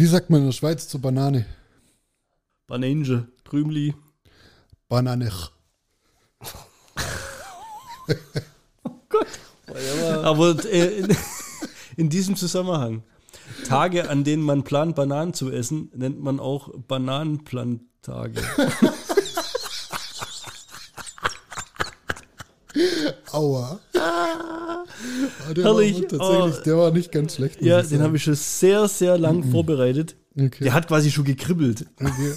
Wie sagt man in der Schweiz zur Banane? Banange, Krümli. Banane. Aber äh, in, in diesem Zusammenhang, Tage, an denen man plant, Bananen zu essen, nennt man auch Bananenplantage. Aua. Ah, der, Herrlich. War tatsächlich, Oh. der war nicht ganz schlecht. Ja, ich den habe ich schon sehr, sehr lang vorbereitet. Okay. Der hat quasi schon gekribbelt. Okay.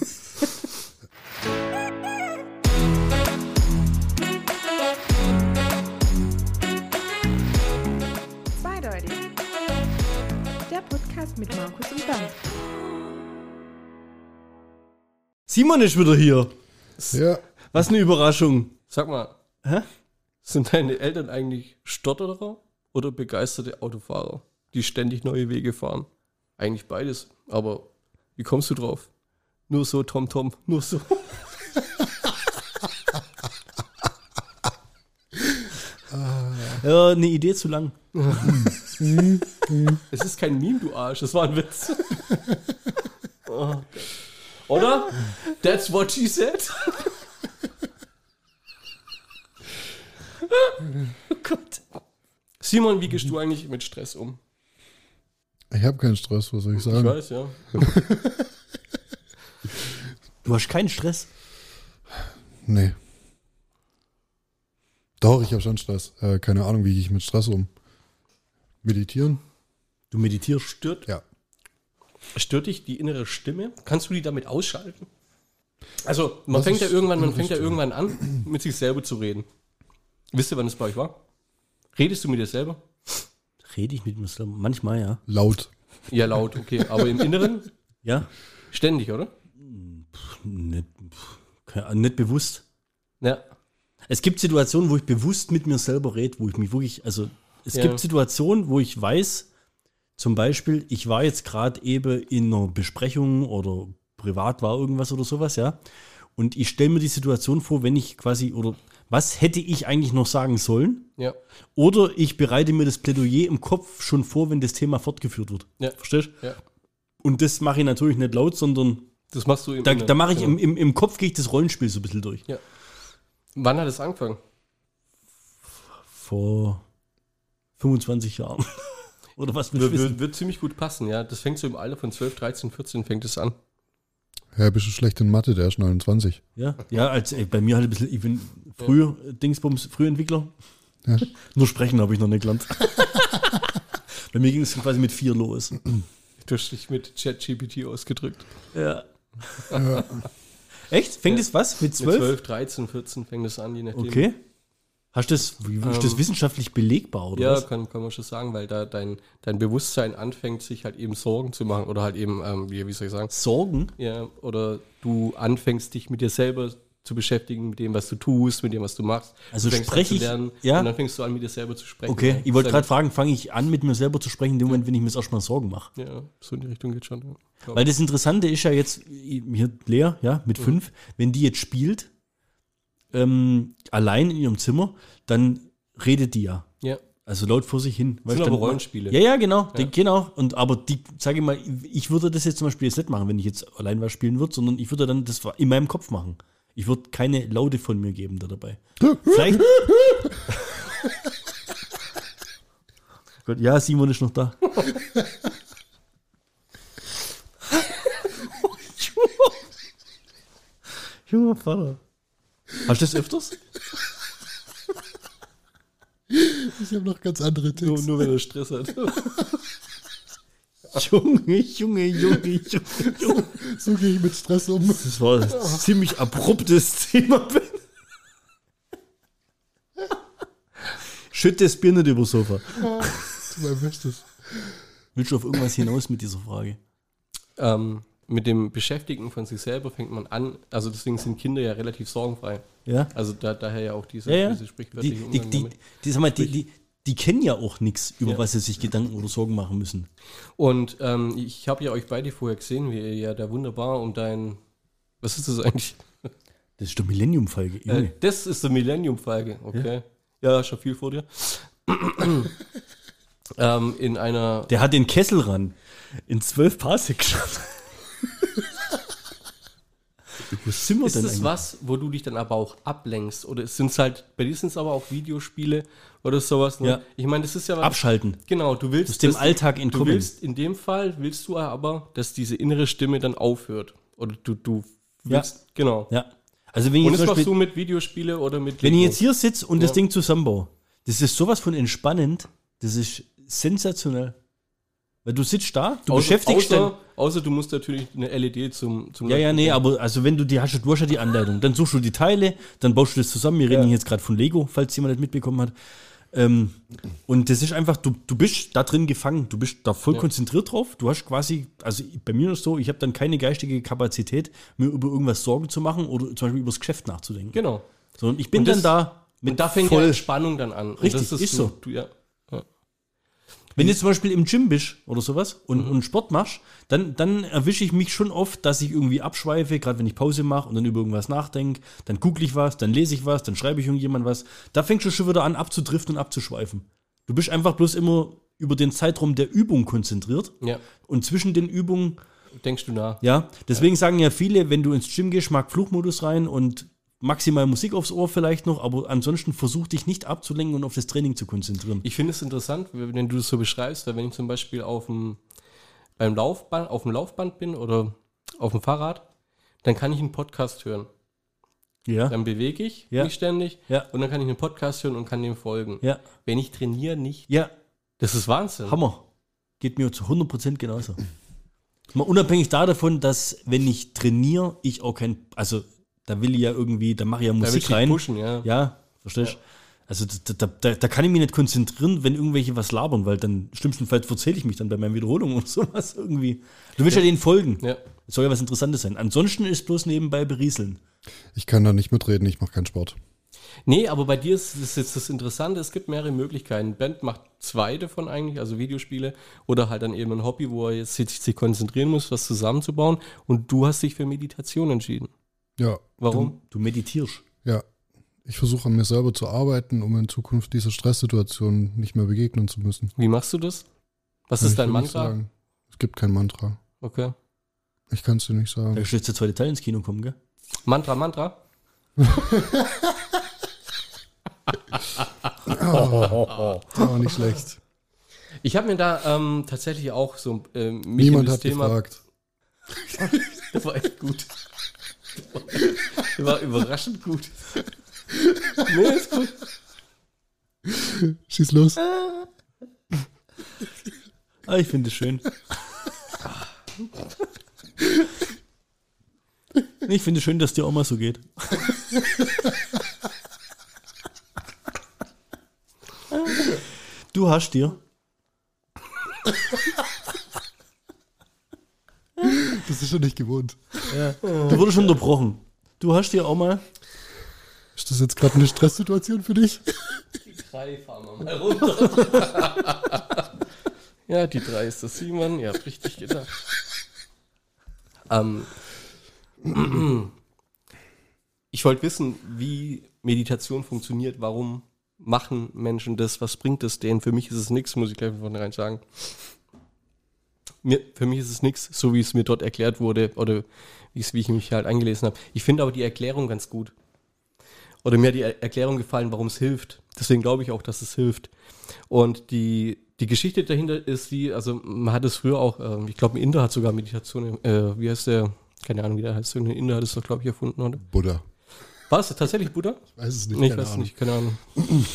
Zweideutig. Der Podcast mit Markus und Bernd. Simon ist wieder hier. Ja, Was eine Überraschung. Sag mal, Hä? Sind deine Eltern eigentlich Stotterer oder begeisterte Autofahrer, die ständig neue Wege fahren? Eigentlich beides. Aber wie kommst du drauf? Nur so, Tom Tom, nur so. Ja, eine Idee zu lang. Es ist kein Meme, du Arsch, das war ein Witz. Oh. Oder? That's what she said. Oh Gott. Simon, wie gehst du eigentlich mit Stress um? ich habe keinen Stress, was soll ich Ich sagen? weiß, ja. Du hast keinen Stress. Nee. Doch, ich habe schon Stress. Äh, keine Ahnung, wie gehe ich mit Stress um. Meditieren? Du meditierst. Stört, Ja. stört dich die innere Stimme? Kannst du die damit ausschalten? Also, man Was fängt ja irgendwann, man fängt ja irgendwann an, mit sich selber zu reden. Wisst ihr, wann das bei euch war? Redest du mit dir selber? Rede ich mit mir selber? Manchmal, ja. Laut. Ja, laut, okay. Aber im Inneren Ja? ständig, oder? Nicht, keine- nicht bewusst. Ja. Es gibt Situationen, wo ich bewusst mit mir selber rede, wo ich mich wirklich, also es Ja. gibt Situationen, wo ich weiß, zum Beispiel, ich war jetzt gerade eben in einer Besprechung oder privat war irgendwas oder sowas, ja. Und ich stelle mir die Situation vor, wenn ich quasi, oder was hätte ich eigentlich noch sagen sollen? Ja. Oder ich bereite mir das Plädoyer im Kopf schon vor, wenn das Thema fortgeführt wird. Ja. Verstehst du? Ja. Und das mache ich natürlich nicht laut, sondern Das machst du im da, Inneren. da mache ich Genau. im, im, im Kopf gehe ich das Rollenspiel so ein bisschen durch. Wann hat es angefangen? Vor 25 Jahren. Oder was Wird, wird, wird ziemlich gut passen, ja. Das fängt so im Alter von 12, 13, 14 fängt es an. Ja, bist du schlecht in Mathe, der ist 29. Ja, ja als, ey, bei mir halt ein bisschen, ich bin früher Dingsbums, Frühentwickler. Ja. Nur sprechen habe ich noch nicht gelernt. bei mir ging es quasi mit vier los. Du hast dich mit ChatGPT ausgedrückt. Ja. Echt? Fängt Ja. es was? Mit Mit zwölf? 12, 13, 14 fängt es an, je nachdem. Okay. Hast du das, wie, ist das Ähm, wissenschaftlich belegbar oder Ja, was? kann, kann man schon sagen, weil da dein, dein Bewusstsein anfängt, sich halt eben Sorgen zu machen oder halt eben, ähm, wie, wie soll ich sagen, Sorgen? ja, oder du anfängst dich mit dir selber zu beschäftigen, mit dem, was du tust, mit dem, was du machst. Also du spreche ich- lernen, ja? und dann fängst du an, mit dir selber zu sprechen. Okay, ja. ich wollte gerade fragen, fange ich an, mit mir selber zu sprechen, in dem Moment, wenn ich mir erstmal Sorgen mache? Ja, so in die Richtung geht schon. Ja. Weil das Interessante ist ja jetzt, hier Lea, ja, mit fünf, wenn die jetzt spielt, ähm, allein in ihrem Zimmer, dann redet die ja. Ja. Also laut vor sich hin. Weißt sind aber Rollenspiele. Ja, ja, genau. Die, genau. Und aber die, sage ich mal, ich würde das jetzt zum Beispiel jetzt nicht machen, wenn ich jetzt allein was spielen würde, sondern ich würde dann das in meinem Kopf machen. Ich würde keine Laute von mir geben da dabei. Vielleicht. Gott, ja, Simon ist noch da. Junger Vater. Hast du das öfters? Ich habe noch ganz andere Nur, Tipps. nur wenn er Stress hat. Junge, Junge, Junge, Junge, Junge. So gehe ich mit Stress um. Das war ein ziemlich abruptes Thema. Ben. Schütt das Bier nicht übers Sofa. Tu mein Bestes. Willst du auf irgendwas hinaus mit dieser Frage? ähm, mit dem Beschäftigen von sich selber fängt man an, also deswegen sind Kinder ja relativ sorgenfrei. Ja? Also da, daher ja auch diese, Ja, ja. diese Die, sprichwörtliche die, die, die, mal, die, die, die kennen ja auch nichts, über Ja. was sie sich Gedanken oder Sorgen machen müssen. Und ähm, ich habe ja euch beide vorher gesehen, wie ihr ja da wunderbar um dein, was ist das eigentlich? Das ist der Millennium-Folge. Äh, das ist der Millennium-Folge, okay. Ja. schon viel vor dir. ähm, in einer. Der hat den Kessel ran. In zwölf Parsec geschafft. Wo sind wir Ist denn das eigentlich? was, wo du dich dann aber auch ablenkst? Oder sind es halt, bei dir sind es aber auch Videospiele oder sowas? Ne? Ja. Ich meine, das ist ja was. Abschalten. Genau, du willst Aus dem Alltag Du entkommen. willst, in dem Fall willst du aber, dass diese innere Stimme dann aufhört. Oder du, du Ja. willst, genau. Ja. Also wenn ich Und jetzt das machst du mit Videospiele oder mit wenn ich Lego? jetzt hier sitze und das Ja. Ding zusammenbaue, das ist sowas von entspannend, das ist sensationell. Weil du sitzt da, du außer, beschäftigst außer, außer du musst natürlich eine LED zum, zum Ja, ja, nee, aber also wenn du die hast, du hast ja die Anleitung, dann suchst du die Teile, dann baust du das zusammen. Wir reden Ja. jetzt gerade von Lego, falls jemand nicht mitbekommen hat. Ähm, und das ist einfach, du, du bist da drin gefangen, du bist da voll Ja. konzentriert drauf. Du hast quasi, also bei mir ist so, ich habe dann keine geistige Kapazität, mir über irgendwas Sorgen zu machen oder zum Beispiel über das Geschäft nachzudenken. Genau. Sondern ich bin Und dann das- da Und da fängt voll. ja Spannung dann an. Und Richtig, das ist du, so. Du, ja. Wenn du zum Beispiel im Gym bist oder sowas und, Mhm. und Sport machst, dann, dann erwische ich mich schon oft, dass ich irgendwie abschweife, gerade wenn ich Pause mache und dann über irgendwas nachdenke. Dann google ich was, dann lese ich was, dann schreibe ich irgendjemand was. Da fängst du schon wieder an abzudriften und abzuschweifen. Du bist einfach bloß immer über den Zeitraum der Übung konzentriert ja. und zwischen den Übungen, Denkst du nach? ja, deswegen sagen ja viele, wenn du ins Gym gehst, mag Fluchmodus rein und maximal Musik aufs Ohr vielleicht noch, aber ansonsten versuch dich nicht abzulenken und auf das Training zu konzentrieren. Ich finde es interessant, wenn du das so beschreibst, weil wenn ich zum Beispiel auf dem, beim Laufband, auf dem Laufband bin oder auf dem Fahrrad, dann kann ich einen Podcast hören. Ja, Dann bewege ich Ja. mich ständig Ja. und dann kann ich einen Podcast hören und kann dem folgen. ja, Wenn ich trainiere, nicht. ja. Das ist Wahnsinn. Hammer. Geht mir zu 100% genauso. Mal unabhängig da davon, dass wenn ich trainiere, ich auch kein, also da will ich ja irgendwie, da mache ich ja Da will ich Musik dich rein. pushen, ja. Ja, verstehst du? Also da, da, da, da kann ich mich nicht konzentrieren, wenn irgendwelche was labern, weil dann schlimmstenfalls verzähle ich mich dann bei meinen Wiederholungen oder sowas irgendwie. Du willst ja, denen folgen. Ja. Es soll ja was Interessantes sein. Ansonsten ist bloß nebenbei berieseln. Ich kann da nicht mitreden, ich mache keinen Sport. Nee, aber bei dir ist das jetzt das Interessante, es gibt mehrere Möglichkeiten. Band macht zwei davon eigentlich, also Videospiele oder halt dann eben ein Hobby, wo er jetzt sich, sich konzentrieren muss, was zusammenzubauen. Und du hast dich für Meditation entschieden. Ja, Warum? Du meditierst. ja. Ich versuche an mir selber zu arbeiten, um in Zukunft dieser Stresssituation nicht mehr begegnen zu müssen. Wie machst du das? Was Kann ist ich dein dir nicht Mantra? sagen. Es gibt kein Mantra. Okay. Ich kann es dir nicht Da sagen. ist jetzt der zweite Teil ins Kino kommen, gell? Mantra, Mantra? Aber nicht schlecht. Ich habe mir da ähm, tatsächlich auch so ähm, mich in Niemand das hat Thema. gefragt. Das war echt gut. Das war überraschend gut. Nee, ist gut. Schieß los. Ah, ich finde es schön. Ich finde es schön, dass dir auch mal so geht. Du hast dir, Das ist schon nicht gewohnt. du wurdest schon unterbrochen. Du hast dir auch mal, Ist das jetzt gerade eine Stresssituation für dich? Die drei fahren wir mal runter. ja, die drei ist das Simon. Ihr habt richtig gedacht. Ähm, ich wollte wissen, wie Meditation funktioniert. Warum machen Menschen das? Was bringt es denen? Für mich ist es nichts, muss ich gleich von vornherein sagen. Mir, für mich ist es nichts, so wie es mir dort erklärt wurde oder wie, es, ich mich halt eingelesen habe. Ich finde aber die Erklärung ganz gut. Oder mir hat die Er- Erklärung gefallen, warum es hilft. Deswegen glaube ich auch, dass es hilft. Und die, die Geschichte dahinter ist die, also man hat es früher auch, ähm, ich glaube, ein Inder hat sogar Meditation, äh, wie heißt der, keine Ahnung, wie der heißt, irgendein Inder hat es doch, glaube ich, erfunden, oder? Buddha. War es tatsächlich Buddha? Weiß es nicht. Nee, ich weiß Ahnung. nicht, keine Ahnung.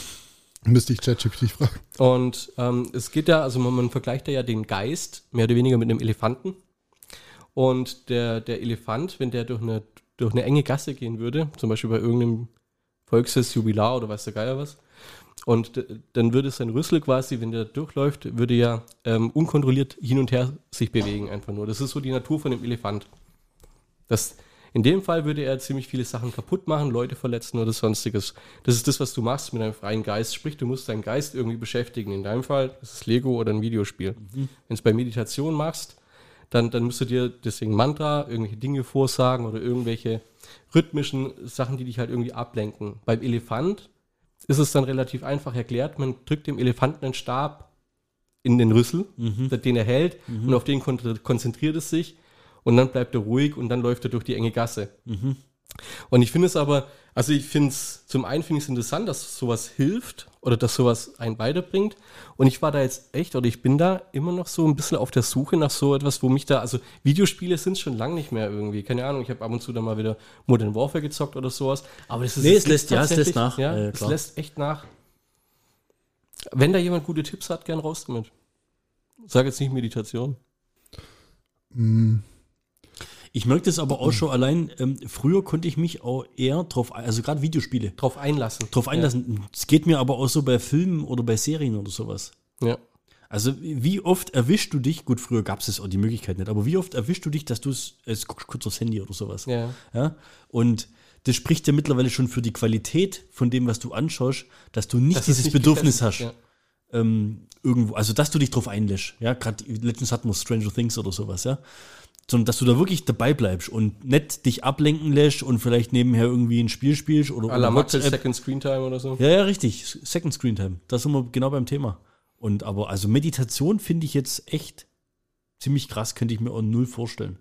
Müsste ich ChatGPT fragen. Und ähm, es geht ja, also man, man vergleicht ja den Geist mehr oder weniger mit einem Elefanten. Und der, der Elefant, wenn der durch eine, durch eine enge Gasse gehen würde, zum Beispiel bei irgendeinem Volksfest, Jubilar oder weiß der Geier was, und dann würde sein Rüssel quasi, wenn der durchläuft, würde ja ähm, unkontrolliert hin und her sich bewegen einfach nur. Das ist so die Natur von dem Elefant. Das, in dem Fall würde er ziemlich viele Sachen kaputt machen, Leute verletzen oder sonstiges. Das ist das, was du machst mit deinem freien Geist. Sprich, du musst deinen Geist irgendwie beschäftigen. In deinem Fall ist es Lego oder ein Videospiel. Wenn du es bei Meditation machst, dann, dann musst du dir deswegen Mantra, irgendwelche Dinge vorsagen oder irgendwelche rhythmischen Sachen, die dich halt irgendwie ablenken. Beim Elefant ist es dann relativ einfach erklärt. Man drückt dem Elefanten einen Stab in den Rüssel, Mhm. den er hält und auf den kon- konzentriert es sich und dann bleibt er ruhig und dann läuft er durch die enge Gasse. Mhm. Und ich finde es aber, also ich finde es, zum einen finde ich es interessant, dass sowas hilft oder dass sowas einen weiterbringt. Und ich war da jetzt echt, oder ich bin da immer noch so ein bisschen auf der Suche nach so etwas, wo mich da, also Videospiele sind schon lange nicht mehr irgendwie. Keine Ahnung, ich habe ab und zu dann mal wieder Modern Warfare gezockt oder sowas. Aber das ist Nee, es lässt- ja, es lässt tatsächlich- nach. Ja, Ja, ja, es klar. lässt echt nach. Wenn da jemand gute Tipps hat, gern raus damit. Sag jetzt nicht Meditation. Mm, Ich merke das aber auch schon allein, ähm, früher konnte ich mich auch eher drauf, also gerade Videospiele, Drauf einlassen. drauf einlassen. Es geht mir aber auch so bei Filmen oder bei Serien oder sowas. Ja. Also wie oft erwischst du dich, gut, früher gab es das auch die Möglichkeit nicht, aber wie oft erwischst du dich, dass du es, es guckst kurz aufs Handy oder sowas. Ja. Ja? Und das spricht ja mittlerweile schon für die Qualität von dem, was du anschaust, dass du nicht Das ist dieses nicht Bedürfnis hast. getestet, ähm, irgendwo, also dass du dich drauf einlässt, ja, gerade letztens hatten wir Stranger Things oder sowas, ja, sondern dass du da wirklich dabei bleibst und nicht dich ablenken lässt und vielleicht nebenher irgendwie ein Spiel spielst oder. À la Maxel Second Screen Time oder so. Ja, ja, richtig, Second Screen Time, da sind wir genau beim Thema. Und aber also Meditation finde ich jetzt echt ziemlich krass, könnte ich mir auch null vorstellen.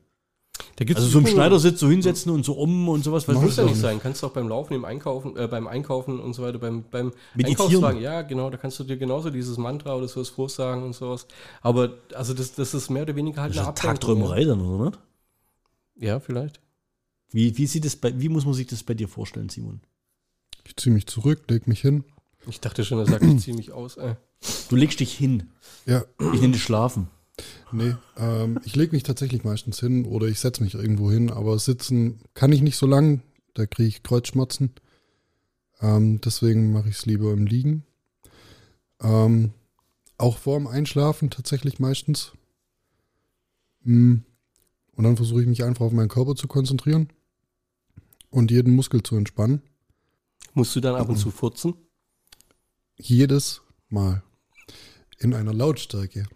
Da gibt's Also so im Schneidersitz so hinsetzen und so um und sowas, Muss ich ja auch nicht sein. Kannst du auch beim Laufen, im Einkaufen, äh, beim Einkaufen und so weiter, beim, beim Meditieren. Einkaufswagen, ja, genau, da kannst du dir genauso dieses Mantra oder sowas vorsagen und sowas. Aber also das, das ist mehr oder weniger halt das ist eine ja Ablenkung, Tagträumerei dann, oder nicht? Ja, ja vielleicht. Wie, wie sieht es bei, wie muss man sich das bei dir vorstellen, Simon? ich ziehe mich zurück, leg mich hin. Ich dachte schon, er sagt, ich ziehe mich aus. Äh. Du legst dich hin. Ja, Ich nenne das Schlafen. Nee, ähm, ich lege mich tatsächlich meistens hin oder ich setze mich irgendwo hin, aber sitzen kann ich nicht so lang, da kriege ich Kreuzschmerzen. Ähm, deswegen mache ich es lieber im Liegen. Ähm, auch vorm Einschlafen tatsächlich meistens. Mm. Und dann versuche ich mich einfach auf meinen Körper zu konzentrieren und jeden Muskel zu entspannen. Musst du dann ab und zu furzen? Jedes Mal. In einer Lautstärke,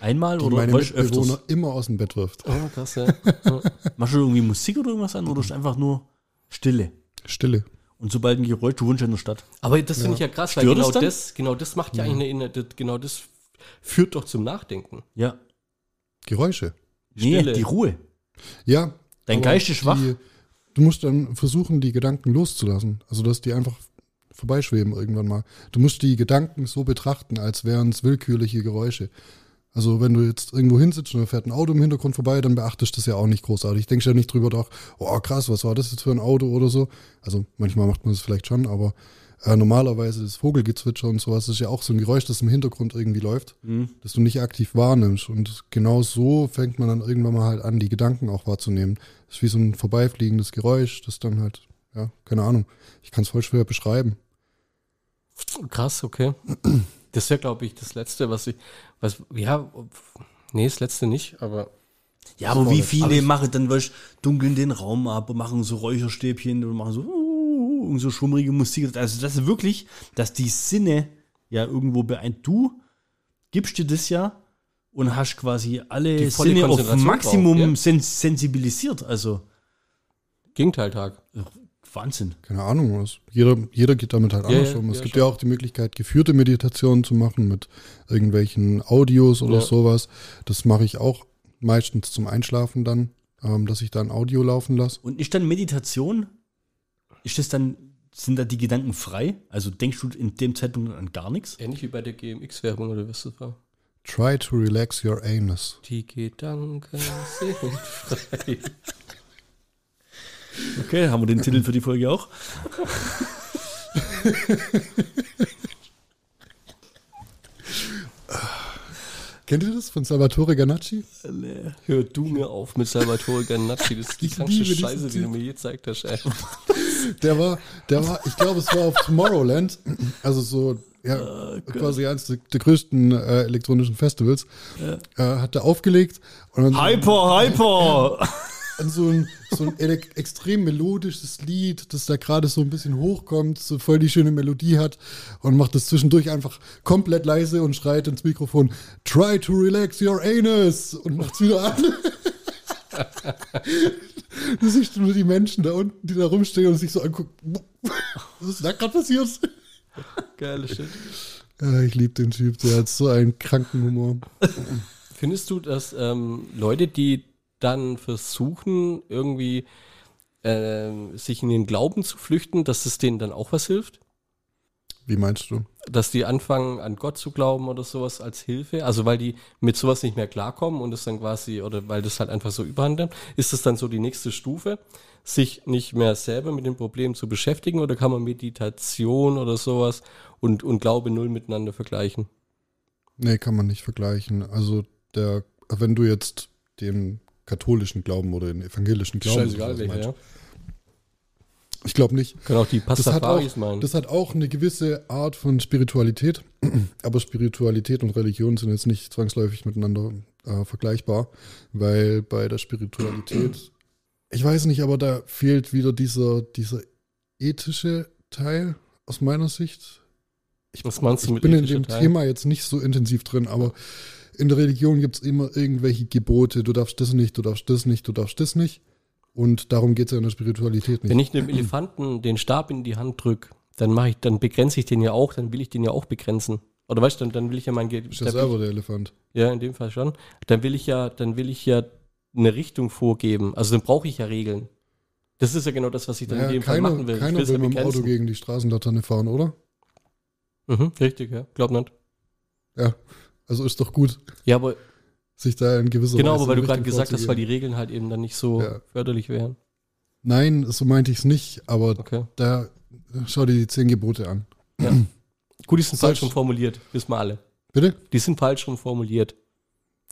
Einmal die oder meine weißt, Mitbewohner öfters? immer aus dem Bett wirft. Oh, krass, ja. ja. Machst du irgendwie Musik oder irgendwas an oder ist einfach nur Stille? Stille. Und sobald ein Geräusch, du wohnst ja in der Stadt. Aber das finde ich ja krass, weil Stört genau es dann? das, genau das macht ja eigentlich eine, das, genau das führt doch zum Nachdenken. Ja. Geräusche. Nee, Stille. die Ruhe. Ja. Dein Geist ist schwach. Die, du musst dann versuchen, die Gedanken loszulassen. Also, dass die einfach vorbeischweben irgendwann mal. Du musst die Gedanken so betrachten, als wären es willkürliche Geräusche. Also, wenn du jetzt irgendwo hinsitzt und da fährt ein Auto im Hintergrund vorbei, dann beachtest du das ja auch nicht großartig. Denkst ja nicht drüber nach, oh krass, was war das jetzt für ein Auto oder so. Also, manchmal macht man das vielleicht schon, aber äh, normalerweise das Vogelgezwitscher und sowas ist ja auch so ein Geräusch, das im Hintergrund irgendwie läuft. Mhm. das du nicht aktiv wahrnimmst. Und genau so fängt man dann irgendwann mal halt an, die Gedanken auch wahrzunehmen. Das ist wie so ein vorbeifliegendes Geräusch, das dann halt, ja, keine Ahnung. Ich kann es voll schwer beschreiben. Krass, okay. Das wäre, glaube ich, das Letzte, was ich, was, ja, nee, das Letzte nicht, aber Ja, aber wie viele ich- machen dann, weißt, dunkeln den Raum ab und machen so Räucherstäbchen und machen so, uh, und so schwummerige Musik. Also das ist wirklich, dass die Sinne ja irgendwo beeint. Du gibst dir das ja und hast quasi alle Sinne auf Maximum drauf, ja. sens sensibilisiert. Also Gegenteiltag. Wahnsinn. Keine Ahnung. Was. Jeder, jeder geht damit halt Ja, anders ja, um. Es ja, gibt schon. ja auch die Möglichkeit, geführte Meditationen zu machen mit irgendwelchen Audios oder Ja. sowas. Das mache ich auch meistens zum Einschlafen dann, ähm, dass ich da ein Audio laufen lasse. Und ist dann Meditation, ist das dann, sind da die Gedanken frei? Also denkst du in dem Zeitpunkt an gar nichts? Ähnlich wie bei der GMX-Werbung oder was das war. Try to relax your anus. Die Gedanken sind frei. Okay, haben wir den Titel für die Folge auch? Kennt ihr das von Salvatore Ganacci? Hör du mir auf mit Salvatore Ganacci. Das ist die diesen Scheiße, die du mir je gezeigt hast. Ey. Der war, der war, ich glaube, es war auf Tomorrowland, also so, ja, quasi eines der, der größten äh, elektronischen Festivals, äh, hat er aufgelegt und dann Hyper, hyper! An so ein, so ein extrem melodisches Lied, das da gerade so ein bisschen hochkommt, so voll die schöne Melodie hat und macht das zwischendurch einfach komplett leise und schreit ins Mikrofon, try to relax your anus und macht's wieder an. Du siehst nur die Menschen da unten, die da rumstehen und sich so angucken. Was ist da gerade passiert? Geile Shit. Ja, ich liebe den Typ, der hat so einen kranken Humor. Findest du, dass ähm, Leute, die dann versuchen, irgendwie ähm, sich in den Glauben zu flüchten, dass es denen dann auch was hilft? Wie meinst du? Dass die anfangen, an Gott zu glauben oder sowas als Hilfe? Also weil die mit sowas nicht mehr klarkommen und es dann quasi, oder weil das halt einfach so überhand nimmt, ist das dann so die nächste Stufe, sich nicht mehr selber mit dem Problem zu beschäftigen oder kann man Meditation oder sowas und, und Glaube null miteinander vergleichen? Nee, kann man nicht vergleichen. Also der, wenn du jetzt den katholischen Glauben oder den evangelischen Glauben Scheißegal, welcher, ja. ich glaube nicht. Können auch die Das hat, Pastafaris auch, meinen. das hat auch eine gewisse Art von Spiritualität, aber Spiritualität und Religion sind jetzt nicht zwangsläufig miteinander äh, vergleichbar, weil bei der Spiritualität, ich weiß nicht, aber da fehlt wieder dieser, dieser ethische Teil aus meiner Sicht. Ich, Was meinst du ich mit bin in dem Teil? Thema jetzt nicht so intensiv drin, aber in der Religion gibt es immer irgendwelche Gebote, du darfst das nicht, du darfst das nicht, du darfst das nicht. Und darum geht es ja in der Spiritualität nicht. Wenn ich einem Elefanten den Stab in die Hand drücke, dann mache ich, dann begrenze ich den ja auch, dann will ich den ja auch begrenzen. Oder weißt du, dann, dann will ich ja mein Ge ist ja selber der Elefant. Ja, in dem Fall schon. Dann will ich ja, dann will ich ja eine Richtung vorgeben. Also dann brauche ich ja Regeln. Das ist ja genau das, was ich dann in Naja, dem Fall keiner machen will. Keiner will mit dem Auto gegen die Straßenlaterne fahren, oder? Mhm, richtig, ja. Glaub nicht. Ja, also ist doch gut, Ja, aber sich da in gewisser genau, Weise aber weil du gerade gesagt hast, weil die. Regeln halt eben dann nicht so Ja. förderlich wären. Nein, so meinte ich es nicht, aber Okay. da schau dir die zehn Gebote an. Gut, die sind Soll- falsch rum formuliert, wissen wir alle. Bitte? Die sind falsch rum formuliert.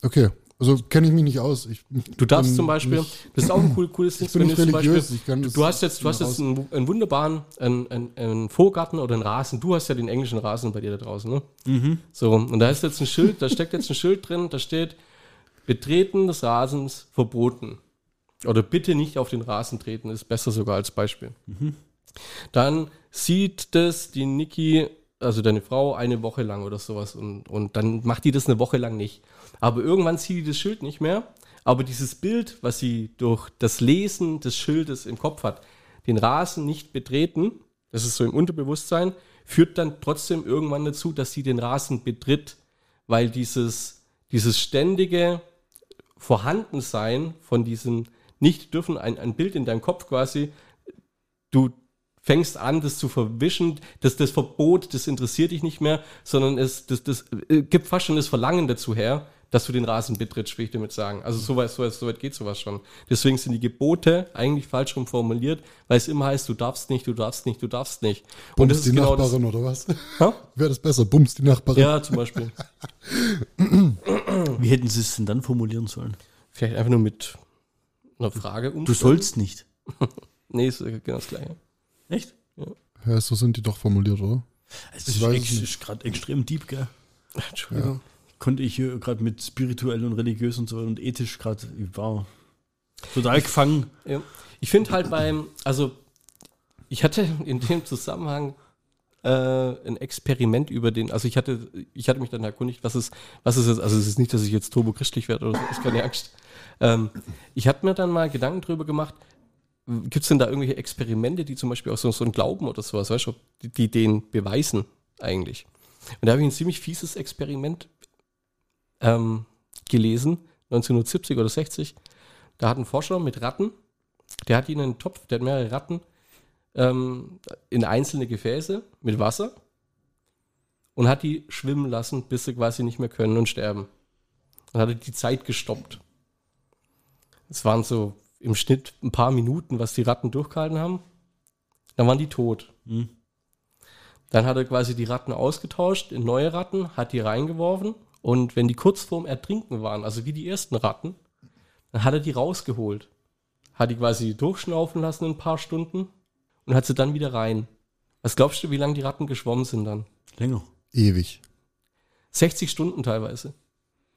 Okay, also kenne ich mich nicht aus. Ich, Du darfst zum Beispiel, nicht- das ist auch ein cool, cooles Ding, ich bin nicht du zum Beispiel, religiös. Ich kann du, das du hast jetzt, du hast jetzt einen, einen wunderbaren, einen, einen, einen Vorgarten oder einen Rasen. Du hast ja den englischen Rasen bei dir da draußen, ne? Mhm. So, und da ist jetzt ein Schild, da steckt jetzt ein Schild drin, da steht, Betreten des Rasens verboten. Oder bitte nicht auf den Rasen treten, ist besser sogar als Beispiel. Dann sieht das die Niki, also deine Frau, eine Woche lang oder sowas und, und dann macht die das eine Woche lang nicht. Aber irgendwann sieht die das Schild nicht mehr. Aber dieses Bild, was sie durch das Lesen des Schildes im Kopf hat, den Rasen nicht betreten, das ist so im Unterbewusstsein, führt dann trotzdem irgendwann dazu, dass sie den Rasen betritt, weil dieses, dieses ständige Vorhandensein von diesem nicht dürfen, ein, ein Bild in deinem Kopf quasi, du fängst an, das zu verwischen, das, das Verbot, das interessiert dich nicht mehr, sondern es das, das, äh, gibt fast schon das Verlangen dazu her, dass du den Rasen betrittst, will ich damit sagen. Also so weit, so weit, so weit geht sowas schon. Deswegen sind die Gebote eigentlich falsch rum formuliert, weil es immer heißt, du darfst nicht, du darfst nicht, du darfst nicht. Und das Bums ist die genau das. Nachbarin oder was? Wäre das besser? Bums die Nachbarin. Ja, zum Beispiel. Wie hätten sie es denn dann formulieren sollen? Vielleicht einfach nur mit einer Frage um. Du sollst nicht. Nee, ist genau das Gleiche. Echt? Ja, so sind die doch formuliert, oder? Es Ich ist, weiß ex, es nicht. ist gerade extrem deep, gell? Entschuldigung. Konnte ich hier gerade mit spirituell und religiös und so und ethisch gerade, ich war total gefangen. Ja. Ich finde halt beim, also ich hatte in dem Zusammenhang äh, ein Experiment über den, also ich hatte, ich hatte mich dann erkundigt, was ist, was ist es, also es ist nicht, dass ich jetzt turbo-christlich werde oder so, ist keine Angst. Ähm, ich hatte mir dann mal Gedanken drüber gemacht, gibt es denn da irgendwelche Experimente, die zum Beispiel auch so, so ein Glauben oder sowas, weißt du, die, die den beweisen eigentlich. Und da habe ich ein ziemlich fieses Experiment ähm, gelesen, 1970 oder 60. Da hat ein Forscher mit Ratten, der hat ihnen einen Topf, der hat mehrere Ratten ähm, in einzelne Gefäße mit Wasser und hat die schwimmen lassen, bis sie quasi nicht mehr können und sterben. Dann hat er die Zeit gestoppt. Es waren so im Schnitt ein paar Minuten, was die Ratten durchgehalten haben. Dann waren die tot. Hm. Dann hat er quasi die Ratten ausgetauscht in neue Ratten, hat die reingeworfen und wenn die kurz vorm Ertrinken waren, also wie die ersten Ratten, dann hat er die rausgeholt. Hat die quasi durchschnaufen lassen in ein paar Stunden und hat sie dann wieder rein. Was glaubst du, wie lange die Ratten geschwommen sind dann? Länger. Ewig. 60 Stunden teilweise.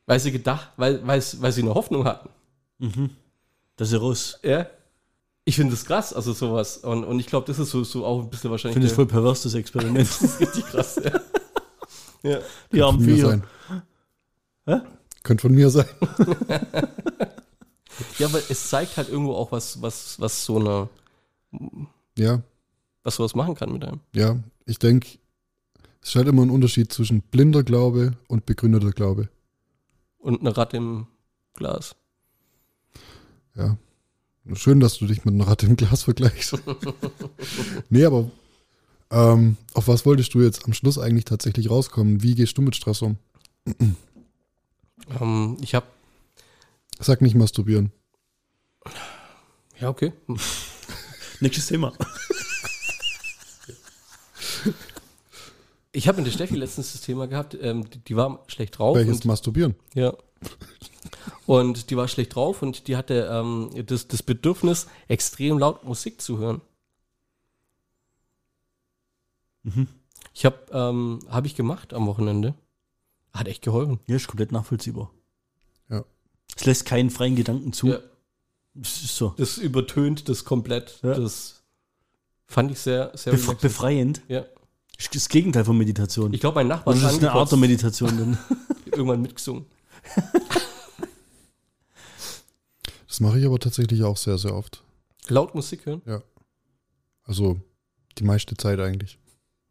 Weil sie gedacht, weil, weil, weil sie eine Hoffnung hatten. Mhm. Dass sie raus. Ja. Ich finde das krass, also sowas. Und, und ich glaube, das ist so, so auch ein bisschen Ich wahrscheinlich. finde es der- voll pervers, das Experiment. das ist richtig krass, ja. ja. Die Viecher. sein. Hä? Könnte von mir sein. Ja, aber es zeigt halt irgendwo auch, was, was, was so eine, Ja, was sowas machen kann mit einem. ja. Ich denke, Es ist halt immer ein Unterschied zwischen blinder Glaube und begründeter Glaube. Und eine Ratte im Glas. Ja. Schön, dass du dich mit einer Ratte im Glas vergleichst. nee, aber ähm, auf was wolltest du jetzt am Schluss eigentlich tatsächlich rauskommen? Wie gehst du mit Stress um? Ähm, ich habe, Sag nicht masturbieren. ja, okay. Nächstes Thema. Ich habe mit der Steffi letztens das Thema gehabt, ähm, die, die war schlecht drauf. Welches und, masturbieren? ja. Und die war schlecht drauf und die hatte ähm, das, das Bedürfnis, extrem laut Musik zu hören. Ich habe ähm, hab ich gemacht am Wochenende. Hat echt geholfen. Ja, ist komplett nachvollziehbar. Ja. Es lässt keinen freien Gedanken zu. Ja. Das ist so. Das übertönt das komplett. Ja. Das fand ich sehr, sehr Bef relaxed. befreiend. Ja. Ist das Gegenteil von Meditation. Ich glaube, mein Nachbar Also das ist eine Art der Meditation. Dann. irgendwann mitgesungen. Das mache ich aber tatsächlich auch sehr, sehr oft. Laut Musik hören. Also die meiste Zeit eigentlich.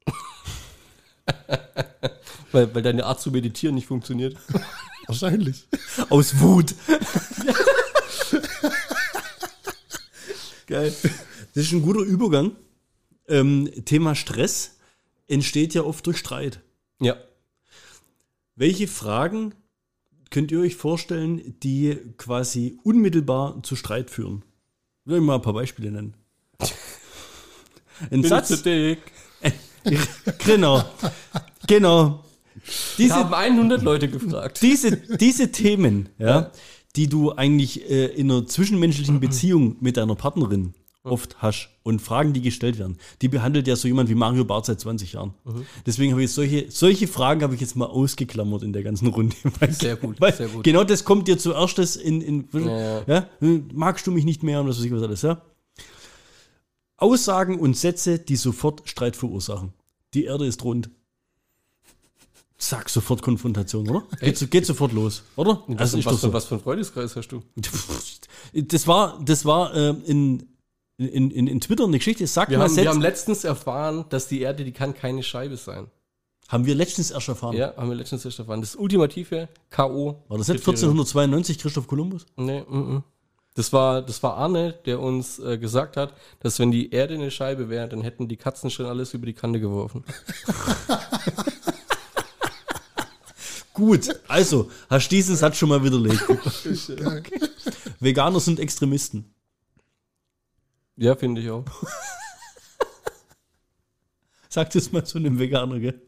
Weil, weil deine Art zu meditieren nicht funktioniert. Wahrscheinlich. Aus Wut. Geil. Das ist ein guter Übergang. Ähm, Thema Stress entsteht ja oft durch Streit. Ja. Welche Fragen könnt ihr euch vorstellen, die quasi unmittelbar zu Streit führen? Ich will mal ein paar Beispiele nennen. Ein Bin Satz. zu dick. Genau. Genau. Die Diese, haben 100 Leute gefragt. diese, diese Themen, ja, die du eigentlich äh, in einer zwischenmenschlichen Beziehung mit deiner Partnerin oft hast und Fragen, die gestellt werden, die behandelt ja so jemand wie Mario Barth seit 20 Jahren. Deswegen habe ich solche, solche Fragen habe ich jetzt mal ausgeklammert in der ganzen Runde. Sehr gut, sehr gut. Genau das kommt dir zuerst das in, in Ja, ja, magst du mich nicht mehr und was weiß ich was alles, ja? Aussagen und Sätze, die sofort Streit verursachen. Die Erde ist rund. Sag sofort Konfrontation, oder? Geht, geht sofort los, oder? Was, Also was, so. was für ein Freundeskreis hast du? Das war, das war äh, in, in, in, in Twitter eine Geschichte. Sag Wir mal haben, selbst. wir haben letztens erfahren, dass die Erde, die kann keine Scheibe sein. haben wir letztens erst erfahren. Ja, haben wir letztens erst erfahren. Das ultimative K.O. War das nicht 1492 Christoph Kolumbus? Nee, mm, mm. Das war, das war Arne, der uns äh, gesagt hat, dass wenn die Erde eine Scheibe wäre, dann hätten die Katzen schon alles über die Kante geworfen. Gut, also, hast diesen Satz schon mal widerlegt. Veganer sind Extremisten. Ja, finde ich auch. Sagt es mal zu einem Veganer, gell?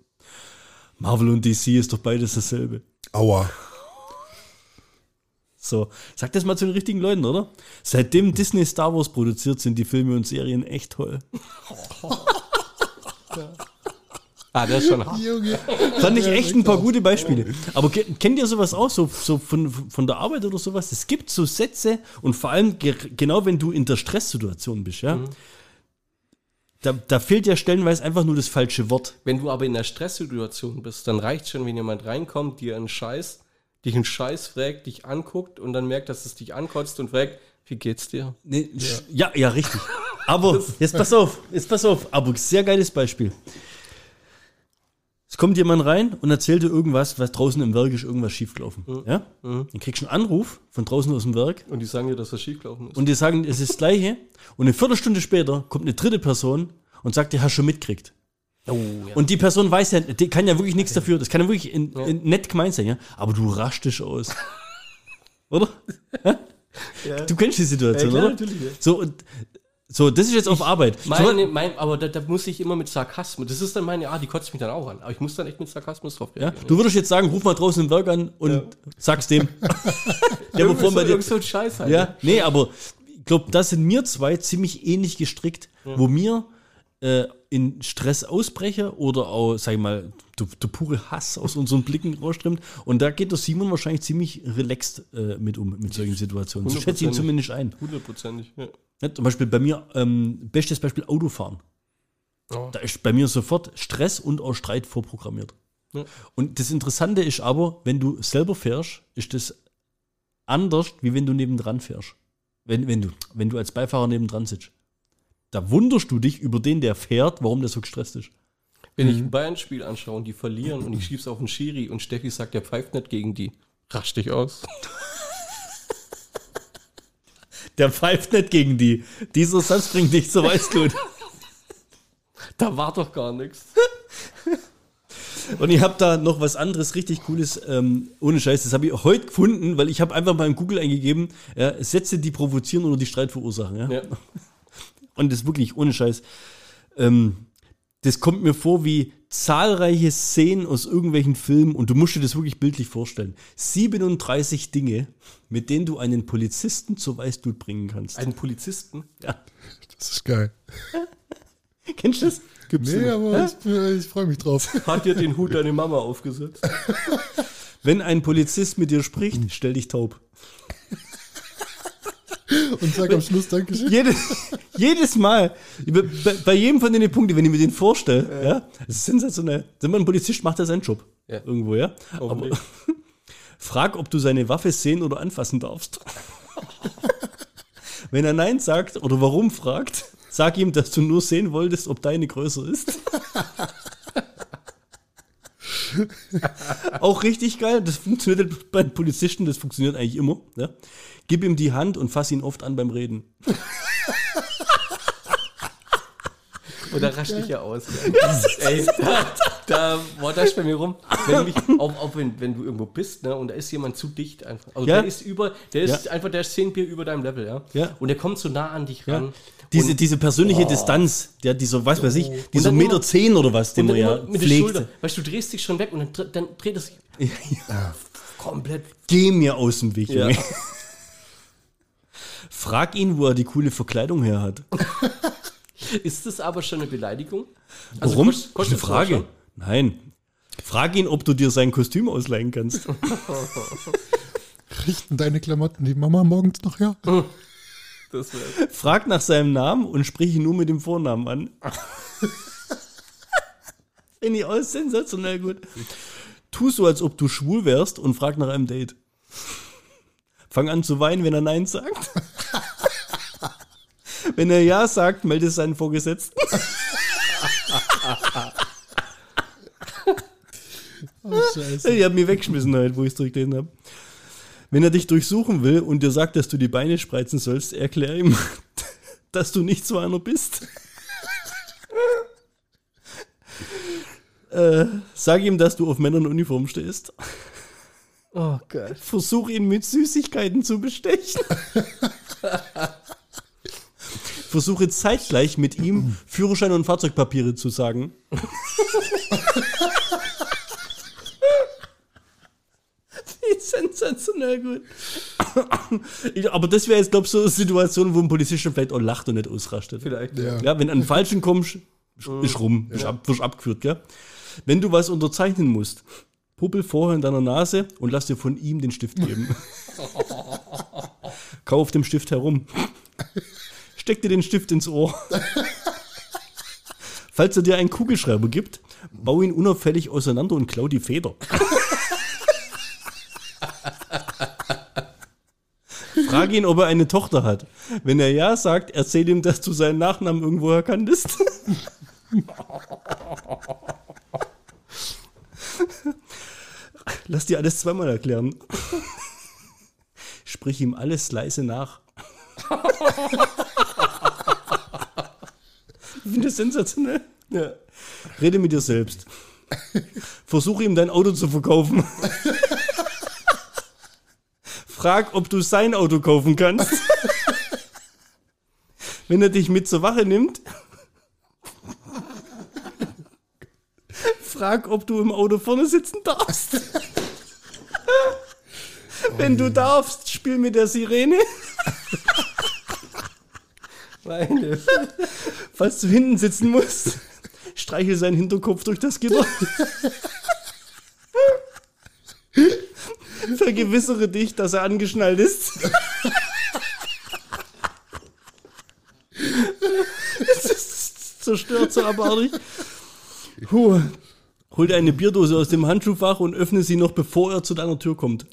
Marvel und DC ist doch beides dasselbe. Aua. So, sag das mal zu den richtigen Leuten, oder? Seitdem Disney Star Wars produziert, sind die Filme und Serien echt toll. Ah, der ist schon hart. Junge. Fand ich echt ein paar gute Beispiele. Aber ke- kennt ihr sowas auch, so, so von, von der Arbeit oder sowas? Es gibt so Sätze und vor allem ge genau wenn du in der Stresssituation bist, ja, da, da fehlt ja stellenweise einfach nur das falsche Wort. Wenn du aber in einer Stresssituation bist, dann reicht schon, wenn jemand reinkommt, dir einen Scheiß, dich einen Scheiß fragt, dich anguckt und dann merkt, dass es dich ankotzt und fragt, wie geht's dir? Nee, ja. ja, richtig. Aber jetzt pass auf, jetzt pass auf. Aber sehr geiles Beispiel. Es kommt jemand rein und erzählt dir irgendwas, was draußen im Werk ist, irgendwas schiefgelaufen. Ja? Dann kriegst du einen Anruf von draußen aus dem Werk Und die sagen dir, dass das schiefgelaufen ist. und die sagen, es ist das Gleiche. Und eine Viertelstunde später kommt eine dritte Person und sagt, die hast du schon mitgekriegt. oh, ja. Und die Person weiß ja, die kann ja wirklich nichts dafür. Das kann ja wirklich in, in, nett gemeint sein, ja. Aber du rastest aus. Oder? Du kennst die Situation, Ja, klar, oder? natürlich, ja. So, und, so, das ist jetzt auf Arbeit. Meine, mein, aber da, da muss ich immer mit Sarkasmus. Das ist dann meine Art, die kotzt mich dann auch an. Aber ich muss dann echt mit Sarkasmus drauf ja? Du würdest jetzt sagen, ruf mal draußen im Werk an und sag's dem. Der Irgend wovon so, bei dir. so ein Scheiß halt. Ja, nee, aber ich glaube, da sind mir zwei ziemlich ähnlich gestrickt, wo mir äh, in Stressausbrecher oder auch, sag ich mal, der, der pure Hass aus unseren Blicken rausströmt. Und da geht der Simon wahrscheinlich ziemlich relaxed äh, mit um, mit solchen Situationen. So schätze ich ihn zumindest ein. Hundertprozentig. Ja. Ja, zum Beispiel bei mir, ähm, bestes Beispiel Autofahren. Oh. Da ist bei mir sofort Stress und auch Streit vorprogrammiert. Ja. Und das Interessante ist aber, wenn du selber fährst, ist das anders, wie wenn du nebendran fährst. Wenn, wenn, du, wenn du als Beifahrer nebendran sitzt. Da wunderst du dich über den, der fährt, warum der so gestresst ist. Wenn ich ein Bayern-Spiel anschaue und die verlieren und ich schieb's auf den Schiri und Steffi sagt, der pfeift nicht gegen die, rasch dich aus. Der pfeift nicht gegen die. Dieser Satz bringt dich zur Weißglut. Da war doch gar nichts. Und ich habe da noch was anderes richtig Cooles, ähm, ohne Scheiß, das habe ich heute gefunden, weil ich habe einfach mal in Google eingegeben, ja, Sätze, die provozieren oder die Streit verursachen. Ja? Ja. Und das wirklich ohne Scheiß. Ähm, das kommt mir vor wie zahlreiche Szenen aus irgendwelchen Filmen und du musst dir das wirklich bildlich vorstellen. 37 Dinge, mit denen du einen Polizisten zur Weißglut bringen kannst. Einen Polizisten. Ja. Das ist geil. Kennst du das? Gibt's nee, aber ich, ich freue mich drauf. Hat dir den Hut deine Mama aufgesetzt? Wenn ein Polizist mit dir spricht, stell dich taub. Und sag am Schluss Dankeschön. Jedes, jedes Mal, bei, bei jedem von den Punkten, wenn ich mir den vorstelle, ja, das ist sensationell. Wenn man ein Polizist macht, er seinen Job. Ja. Irgendwo, ja. Aber frag, ob du seine Waffe sehen oder anfassen darfst. Wenn er Nein sagt oder warum fragt, sag ihm, dass du nur sehen wolltest, ob deine größer ist. Auch richtig geil, das funktioniert bei den Polizisten, das funktioniert eigentlich immer. Ja. Gib ihm die Hand und fass ihn oft an beim Reden. Oder rasch dich ja aus. Ey, da, da boah, das bei mir rum. Wenn, mich, auch, auch wenn, wenn du irgendwo bist, ne, und da ist jemand zu dicht einfach. Also Ja. der ist über, der ist Ja. einfach, der ist 10 Bier über deinem Level, ja. Ja. Und der kommt so nah an dich ran. Diese, und, diese persönliche Distanz, der dieser, was weiß ich, dieser dann Meter immer- zehn oder was, den man ja mit der pflegt. Schulter. Weißt du, du drehst dich schon weg und dann, dann dreht es sich komplett. Geh mir aus dem Weg, Ja. Junge. Frag ihn, wo er die coole Verkleidung her hat. Ist das aber schon eine Beleidigung? Warum? kost- das ist eine Frage. Nein. Frag ihn, ob du dir sein Kostüm ausleihen kannst. Richten deine Klamotten die Mama morgens noch her? Das Frag nach seinem Namen und sprich ihn nur mit dem Vornamen an. Finde ich auch sensationell gut. Tu so, als ob du schwul wärst und frag nach einem Date. Fang an zu weinen, wenn er Nein sagt. Wenn er Ja sagt, melde seinen Vorgesetzten. Oh, scheiße. Ich habe mich weggeschmissen halt, wo ich es durchgelesen habe. Wenn er dich durchsuchen will und dir sagt, dass du die Beine spreizen sollst, erklär ihm, dass du nicht so einer bist. äh, sag ihm, dass du auf Männer in Uniform stehst. oh Gott. Versuch ihn mit Süßigkeiten zu bestechen. Versuche zeitgleich mit ihm Führerschein und Fahrzeugpapiere zu sagen. Die ist sensationell gut. Ich- Aber das wäre jetzt, glaube ich, so eine Situation, wo ein Polizist schon vielleicht auch lacht und nicht ausrastet. Vielleicht. Ja. Ja, wenn an den Falschen kommst, ist rum, bist, ab, wirst abgeführt, gell? Wenn du was unterzeichnen musst, puppel vorher in deiner Nase und lass dir von ihm den Stift geben. Kau auf dem Stift herum. Steck dir den Stift ins Ohr. Falls er dir einen Kugelschreiber gibt, bau ihn unauffällig auseinander und klau die Feder. Frag ihn, ob er eine Tochter hat. Wenn er ja sagt, erzähl ihm, dass du seinen Nachnamen irgendwoher kanntest. Lass dir alles zweimal erklären. Sprich ihm alles leise nach. Ich finde das sensationell. Ja. Rede mit dir selbst. Versuche ihm dein Auto zu verkaufen. Frag, ob du sein Auto kaufen kannst. Wenn er dich mit zur Wache nimmt, frag, ob du im Auto vorne sitzen darfst. Wenn du darfst, spiel mit der Sirene. Meine. Falls du hinten sitzen musst, streichel seinen Hinterkopf durch das Gitter. Vergewissere dich, dass er angeschnallt ist. Das ist zerstört so abartig. Puh. Hol dir eine Bierdose aus dem Handschuhfach und öffne sie noch, bevor er zu deiner Tür kommt.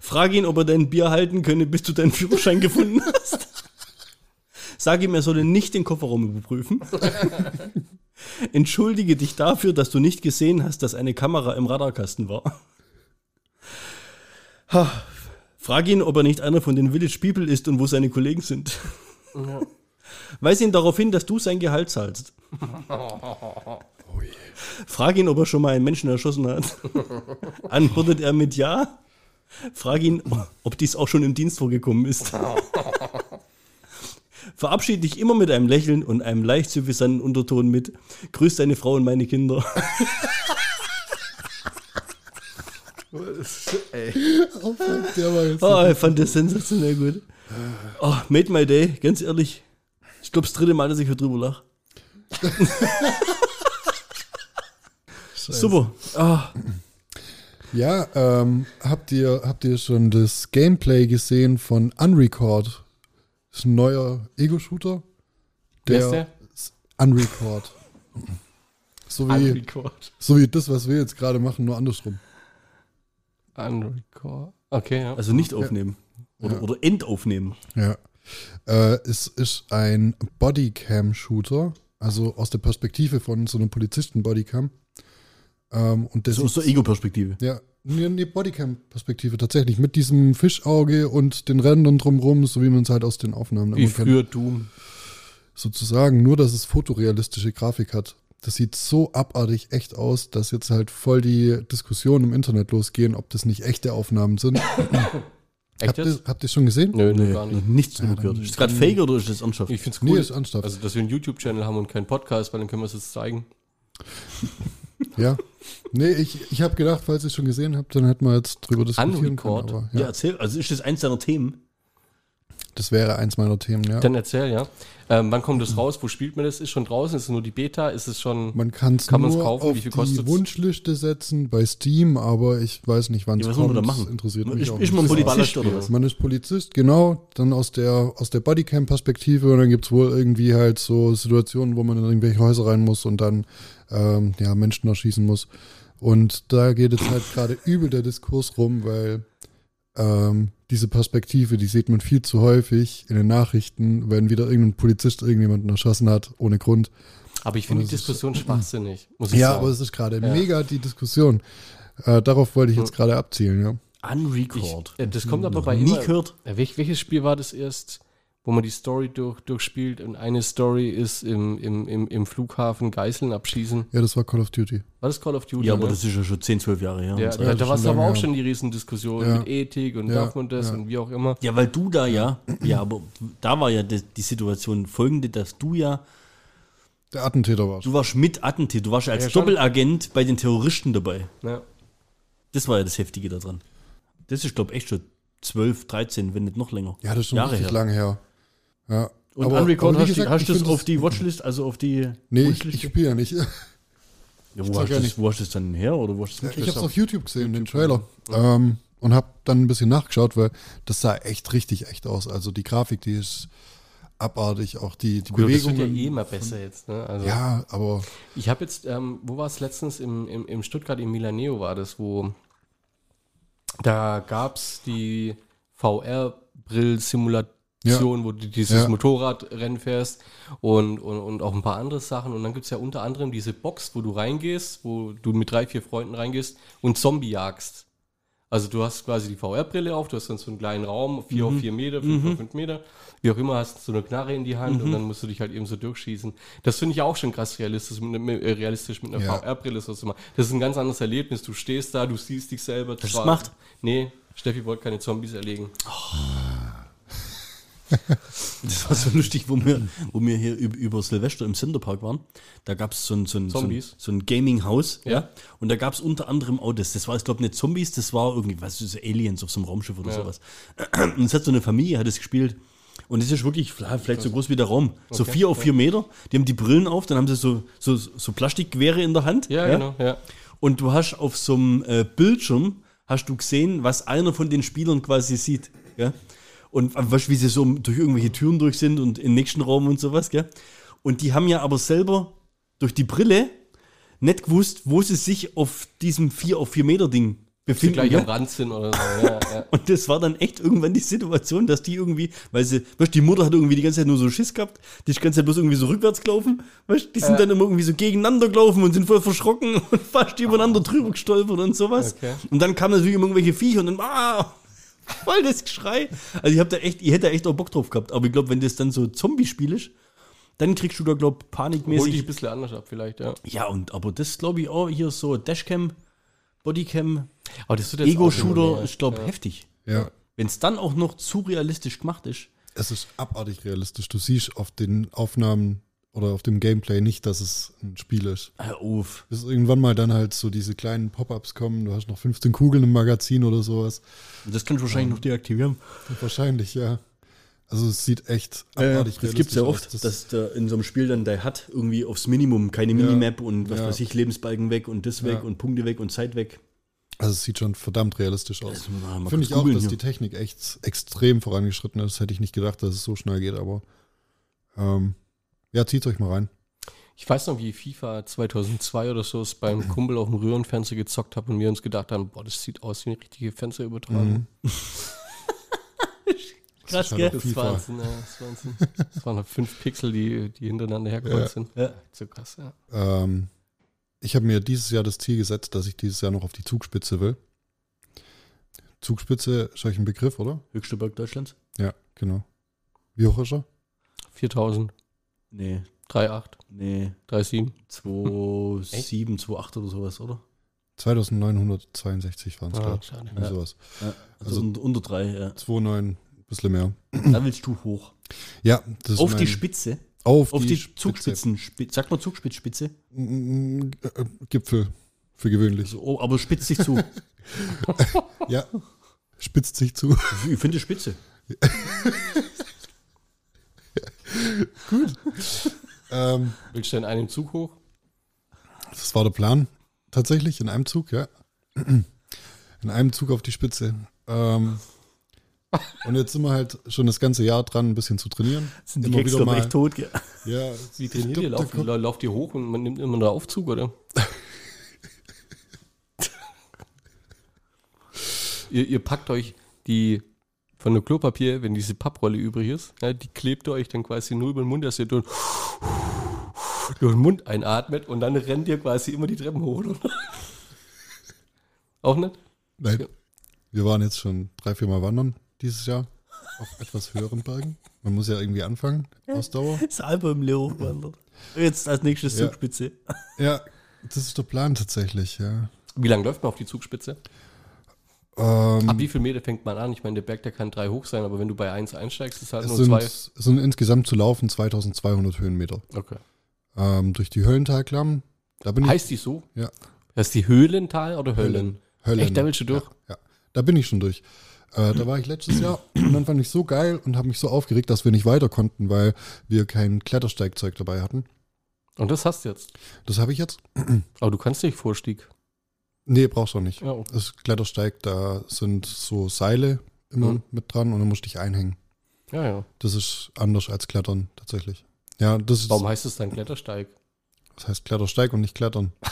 Frag ihn, ob er dein Bier halten könne, bis du deinen Führerschein gefunden hast. Sag ihm, er solle nicht den Kofferraum überprüfen. Entschuldige dich dafür, dass du nicht gesehen hast, dass eine Kamera im Radarkasten war. Ha. Frag ihn, ob er nicht einer von den Village People ist und wo seine Kollegen sind. Weis ihn darauf hin, dass du sein Gehalt zahlst. Frag ihn, ob er schon mal einen Menschen erschossen hat. Antwortet er mit Ja. Frag ihn, ob dies auch schon im Dienst vorgekommen ist. Verabschiede dich immer mit einem Lächeln und einem leicht suffisanten Unterton mit Grüß deine Frau und meine Kinder. Ey. Oh, fuck, der war jetzt. Oh, ich fand das sensationell gut. Oh, made my day, ganz ehrlich. Ich glaube, das dritte Mal, dass ich hier drüber lache. Super. Ah, Ja, ähm, habt ihr, habt ihr schon das Gameplay gesehen von Unrecord? Das ist ein neuer Ego-Shooter. Wer ist der? ist Unrecord. So wie, Unrecord. so wie das, was wir jetzt gerade machen, nur andersrum. Unrecord. Okay, ja. also nicht aufnehmen. Oder, Ja. oder endaufnehmen. Ja. Äh, es ist ein Bodycam-Shooter, also aus der Perspektive von so einem Polizisten-Bodycam. Ähm, und das So aus der Ego-Perspektive. Ja, nee Bodycam-Perspektive tatsächlich. Mit diesem Fischauge und den Rändern drumrum, so wie man es halt aus den Aufnahmen Wie immer kennt. früher Doom. Sozusagen, nur dass es fotorealistische Grafik hat. Das sieht so abartig echt aus, dass jetzt halt voll die Diskussionen im Internet losgehen, ob das nicht echte Aufnahmen sind. Echt habt, ihr, jetzt? habt ihr schon gesehen? Nö, Nee, gar nicht. nichts Ja, gehört. Ist das gerade fake oder ist das ernsthaft? Ich finde es Nee, cool. ist ernsthaft. Also, dass wir einen YouTube-Channel haben und keinen Podcast, weil dann können wir es jetzt zeigen. Ja. Nee, ich, ich habe gedacht, falls ihr es schon gesehen habt, dann hätten wir jetzt drüber diskutieren können. Unrecord? Aber, ja. ja, erzähl. Also ist das eins deiner Themen? Das wäre eins meiner Themen, ja. Dann erzähl, ja. Ähm, wann kommt das raus? Wo spielt man das? Ist schon draußen? Ist es nur die Beta? Ist es schon. Man kann's Kann nur kaufen? auf Wie viel die kostet's? Wunschliste setzen bei Steam, aber ich weiß nicht, wann es Ja, was kommt. man da machen? Das interessiert mich Ist, auch ist man. Polizist oder was? Man ist Polizist, genau, dann aus der, aus der Bodycam-Perspektive und dann gibt es wohl irgendwie halt so Situationen, wo man in irgendwelche Häuser rein muss und dann ähm, ja, Menschen erschießen muss. Und da geht jetzt halt gerade übel der Diskurs rum, weil ähm, diese Perspektive, die sieht man viel zu häufig in den Nachrichten, wenn wieder irgendein Polizist irgendjemanden erschossen hat, ohne Grund. Aber ich finde die es ist- Diskussion schwachsinnig. Muss ich Ja, sagen. aber es ist gerade Ja. mega die Diskussion. Äh, darauf wollte ich jetzt gerade abzielen, ja. Unrecord. Ich, äh, das kommt aber Noch bei gehört. Äh, welch, welches Spiel war das erst, wo man die Story durch, durchspielt und eine Story ist im, im, im, im Flughafen Geiseln abschießen? Ja, das war Call of Duty. War das Call of Duty? Ja, aber ne? das ist ja schon 10, 12 Jahre her. ja, so. da, das da war es aber auch schon die Riesendiskussion Ja. mit Ethik und Ja, darf man das ja. und wie auch immer. Ja, weil du da ja, ja, aber da war ja die, die Situation folgende, dass du ja, Der Attentäter war du warst mit Attentäter, du warst als Ja. Doppelagent bei den Terroristen dabei. Ja. Das war ja das Heftige daran. Das ist, glaube ich, echt schon 12, 13, wenn nicht noch länger. Ja, das ist schon Jahre richtig her. lange her. Ja. Und Aber- Unrecord aber wie hast, gesagt, du- hast du es auf die Watchlist, also auf die Nee, ich, Wunschliste? ich spiele ja nicht. ja, wo, hast ja das, wo hast du es dann her oder wo hast du Ich habe es auf YouTube gesehen, den Trailer. Ähm, und habe dann ein bisschen nachgeschaut, weil das sah echt richtig echt aus. Also die Grafik, die ist abartig, auch die, die Gut, aber das wird Bewegungen. ja eh immer besser jetzt. Ne? Also, ja, aber Ich habe jetzt, ähm, wo war es letztens? Im, im, Im Stuttgart, im Milaneo war das, wo da gab es die VR-Brill-Simulation, wo du dieses Ja. Motorradrennen fährst und, und, und auch ein paar andere Sachen. Und dann gibt es ja unter anderem diese Box, wo du reingehst, wo du mit drei, vier Freunden reingehst und Zombie jagst. Also du hast quasi die VR-Brille auf, du hast dann so einen kleinen Raum, 4 auf 4 Meter, 5 auf 5 Meter, wie auch immer, hast so eine Knarre in die Hand und dann musst du dich halt eben so durchschießen. Das finde ich auch schon krass realistisch mit, äh, realistisch mit einer Ja. VR-Brille so zu machen. Das ist ein ganz anderes Erlebnis. Du stehst da, du siehst dich selber. Zwar- gemacht? Nee, Steffi wollte keine Zombies erlegen. Das war so lustig, wo wir, wo wir hier über, Silvester im Centerpark waren. Da gab es so ein, so ein, so ein, so ein Gaming-Haus. Ja. Und da gab es unter anderem auch das. Das war, ich glaube, nicht Zombies, das war irgendwie, was ist das, Aliens auf so einem Raumschiff oder Ja. sowas. Und es hat so eine Familie, hat es gespielt. Und es ist wirklich vielleicht so groß wie der Raum. So Okay, vier auf vier Meter. Die haben die Brillen auf, dann haben sie so, so, so Plastikgewehre in der Hand. Ja, genau, ja. Und du hast auf so einem äh, Bildschirm, hast du gesehen, was einer von den Spielern quasi sieht. Ja? Und äh, weißt, wie sie so durch irgendwelche Türen durch sind und im nächsten Raum und sowas. Gell? Und die haben ja aber selber durch die Brille nicht gewusst, wo sie sich auf diesem 4 auf 4 Meter Ding befinden. gleich ne? am Rand sind oder so. Ja, ja. Und das war dann echt irgendwann die Situation, dass die irgendwie, weil sie, weißt du, die Mutter hat irgendwie die ganze Zeit nur so Schiss gehabt, die ist die ganze Zeit bloß irgendwie so rückwärts gelaufen, weißt die sind Ja. dann immer irgendwie so gegeneinander gelaufen und sind voll verschrocken und fast übereinander drüber gestolpert und sowas. Okay. Und dann kamen natürlich irgendwelche Viecher und dann, ah, voll das Geschrei. Also ich hab da echt, ich hätte da echt auch Bock drauf gehabt, aber ich glaube, wenn das dann so Zombie-Spiel ist, dann kriegst du da, glaube Hol dich panikmäßig ein bisschen anders ab vielleicht, ja. ja, und aber das glaube ich auch hier so Dashcam, Bodycam, Ego-Shooter ist, glaube ich, ja. heftig. Ja. Wenn es dann auch noch zu realistisch gemacht ist. Es ist abartig realistisch. Du siehst auf den Aufnahmen oder auf dem Gameplay nicht, dass es ein Spiel ist. Hör auf. Bis irgendwann mal dann halt so diese kleinen Pop-ups kommen. Du hast noch 15 Kugeln im Magazin oder sowas. Das kannst du wahrscheinlich noch deaktivieren. Wahrscheinlich, ja. Also es sieht echt Äh, abartig das gibt es ja oft, Das- dass der in so einem Spiel dann der hat irgendwie aufs Minimum keine Ja. Minimap und was Ja. weiß ich, Lebensbalken weg und das weg Ja. und Punkte weg und Zeit weg. Also es sieht schon verdammt realistisch aus. Mal Finde ich auch, dass hier. die Technik echt extrem vorangeschritten ist. Hätte ich nicht gedacht, dass es so schnell geht, aber ähm, ja, zieht euch mal rein. Ich weiß noch, wie FIFA 2002 oder so es beim Kumpel auf dem Röhrenfernseher gezockt habe und wir uns gedacht haben, boah, das sieht aus wie eine richtige Fernseherübertragung. Krass, ist halt gell? Das, war Wahnsinn, ja, das, war Wahnsinn. das waren halt fünf Pixel, die, die hintereinander hergekommen Ja. sind. Ja. So krass, ja. Ähm, ich habe mir dieses Jahr das Ziel gesetzt, dass ich dieses Jahr noch auf die Zugspitze will. Zugspitze ist euch ein Begriff, oder? Höchste Berg Deutschlands? Ja, genau. Wie hoch ist er? 4000, Nee, 3,8, nee. 3,7. 2,7, 2,8 oder sowas, oder? 2962 waren es, Ah, glaube ich. Irgendwie sowas. Ja, also, Also- unter, unter drei, ja. 2,9, ein bisschen mehr. Da willst du hoch. Ja, das ist Auf die Spitze. Auf, Auf die, Spitze. Zugspitzen. Sagt man Zugspitzspitze? Mm, äh, Gipfel, für gewöhnlich. So, oh, aber spitzt sich zu. Ja, spitzt sich zu. ich finde Spitze. ähm, Willst du in einem Zug hoch? das war der Plan. Tatsächlich, in einem Zug, ja. In einem Zug auf die Spitze. Ähm, und jetzt sind wir halt schon das ganze Jahr dran, ein bisschen zu trainieren. Sind die Immer Gags wieder doch mal- echt tot, gell? Ja, Wie trainiert ihr? da Lauft, lauft ihr hoch und man nimmt immer einen Aufzug, oder? ihr, ihr packt euch die von der Klopapier, wenn diese Papprolle übrig ist, ja, die klebt ihr euch dann quasi nur über den Mund, dass ihr durch, durch den Mund einatmet und dann rennt ihr quasi immer die Treppen hoch, oder? Auch nicht? Nein. Wir waren jetzt schon drei, vier Mal wandern dieses Jahr auf etwas höheren Bergen. Man muss ja irgendwie anfangen, Ausdauer. Das im Leo hochwandert. Jetzt als nächstes Ja. Zugspitze. Ja, das ist der Plan tatsächlich, ja. Wie lange läuft man auf die Zugspitze? Ähm, Ab wie viel Meter fängt man an? Ich meine, der Berg, der kann drei hoch sein, aber wenn du bei eins einsteigst, ist halt es nur sind, zwei. es sind insgesamt zu laufen 2200 Höhenmeter. Okay. Ähm, durch die Höllentalklamm, da bin ich. Heißt die so? Ja. Heißt die Höhlental oder Höllen? Höllen. Echt, da willst du durch? Ja, ja. Da bin ich schon durch. Äh, da war ich letztes Jahr und dann fand ich so geil und habe mich so aufgeregt, dass wir nicht weiter konnten, weil wir kein Klettersteigzeug dabei hatten. Und das hast du jetzt. Das habe ich jetzt. Aber du kannst nicht Vorstieg. Nee, brauchst du auch nicht. Ja, okay. Das Klettersteig, da sind so Seile immer Mhm. mit dran und dann musst du dich einhängen. ja. ja. Das ist anders als Klettern tatsächlich. Ja, das ist, Warum heißt es dann Klettersteig? das heißt Klettersteig und nicht Klettern.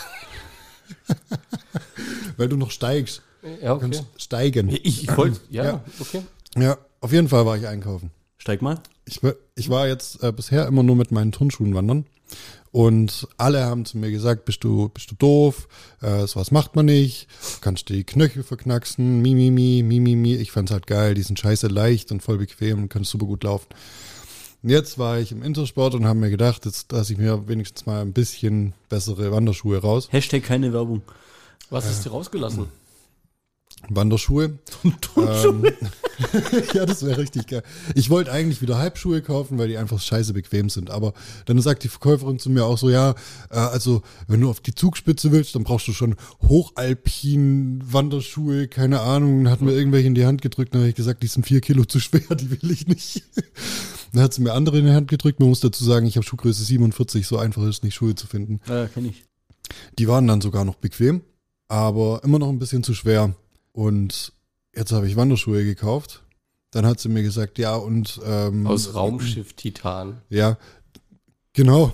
weil du noch steigst. Ja, Du kannst steigen. Ich, ich wollte, ja, Ja. okay. Ja, auf jeden Fall war ich einkaufen. Steig mal. Ich, war- ich war jetzt äh, bisher immer nur mit meinen Turnschuhen wandern. Und alle haben zu mir gesagt, bist du, bist du doof, äh, sowas macht man nicht, du kannst die Knöchel verknacksen, mi, mi, mi, mi, mi, mi. Ich fand's halt geil, die sind scheiße leicht und voll bequem und können super gut laufen. Und jetzt war ich im Intersport und habe mir gedacht, jetzt lasse ich mir wenigstens mal ein bisschen bessere Wanderschuhe raus. Hashtag keine Werbung. Was hast du rausgelassen? Wanderschuhe. ähm, ja, das wäre richtig geil. Ich wollte eigentlich wieder Halbschuhe kaufen, weil die einfach scheiße bequem sind. Aber dann sagt die Verkäuferin zu mir auch so, ja, äh, also wenn du auf die Zugspitze willst, dann brauchst du schon hochalpin Wanderschuhe, keine Ahnung. Dann hat mir irgendwelche in die Hand gedrückt, dann habe ich gesagt, die sind vier Kilo zu schwer, die will ich nicht. Dann hat sie mir andere in die Hand gedrückt. Man muss dazu sagen, ich habe Schuhgröße 47, so einfach ist es nicht, Schuhe zu finden. Ja, kenn ich. Die waren dann sogar noch bequem, aber immer noch ein bisschen zu schwer. Und jetzt habe ich Wanderschuhe gekauft. Dann hat sie mir gesagt, ja, und ähm, Aus Raumschiff Titan. Ja, genau.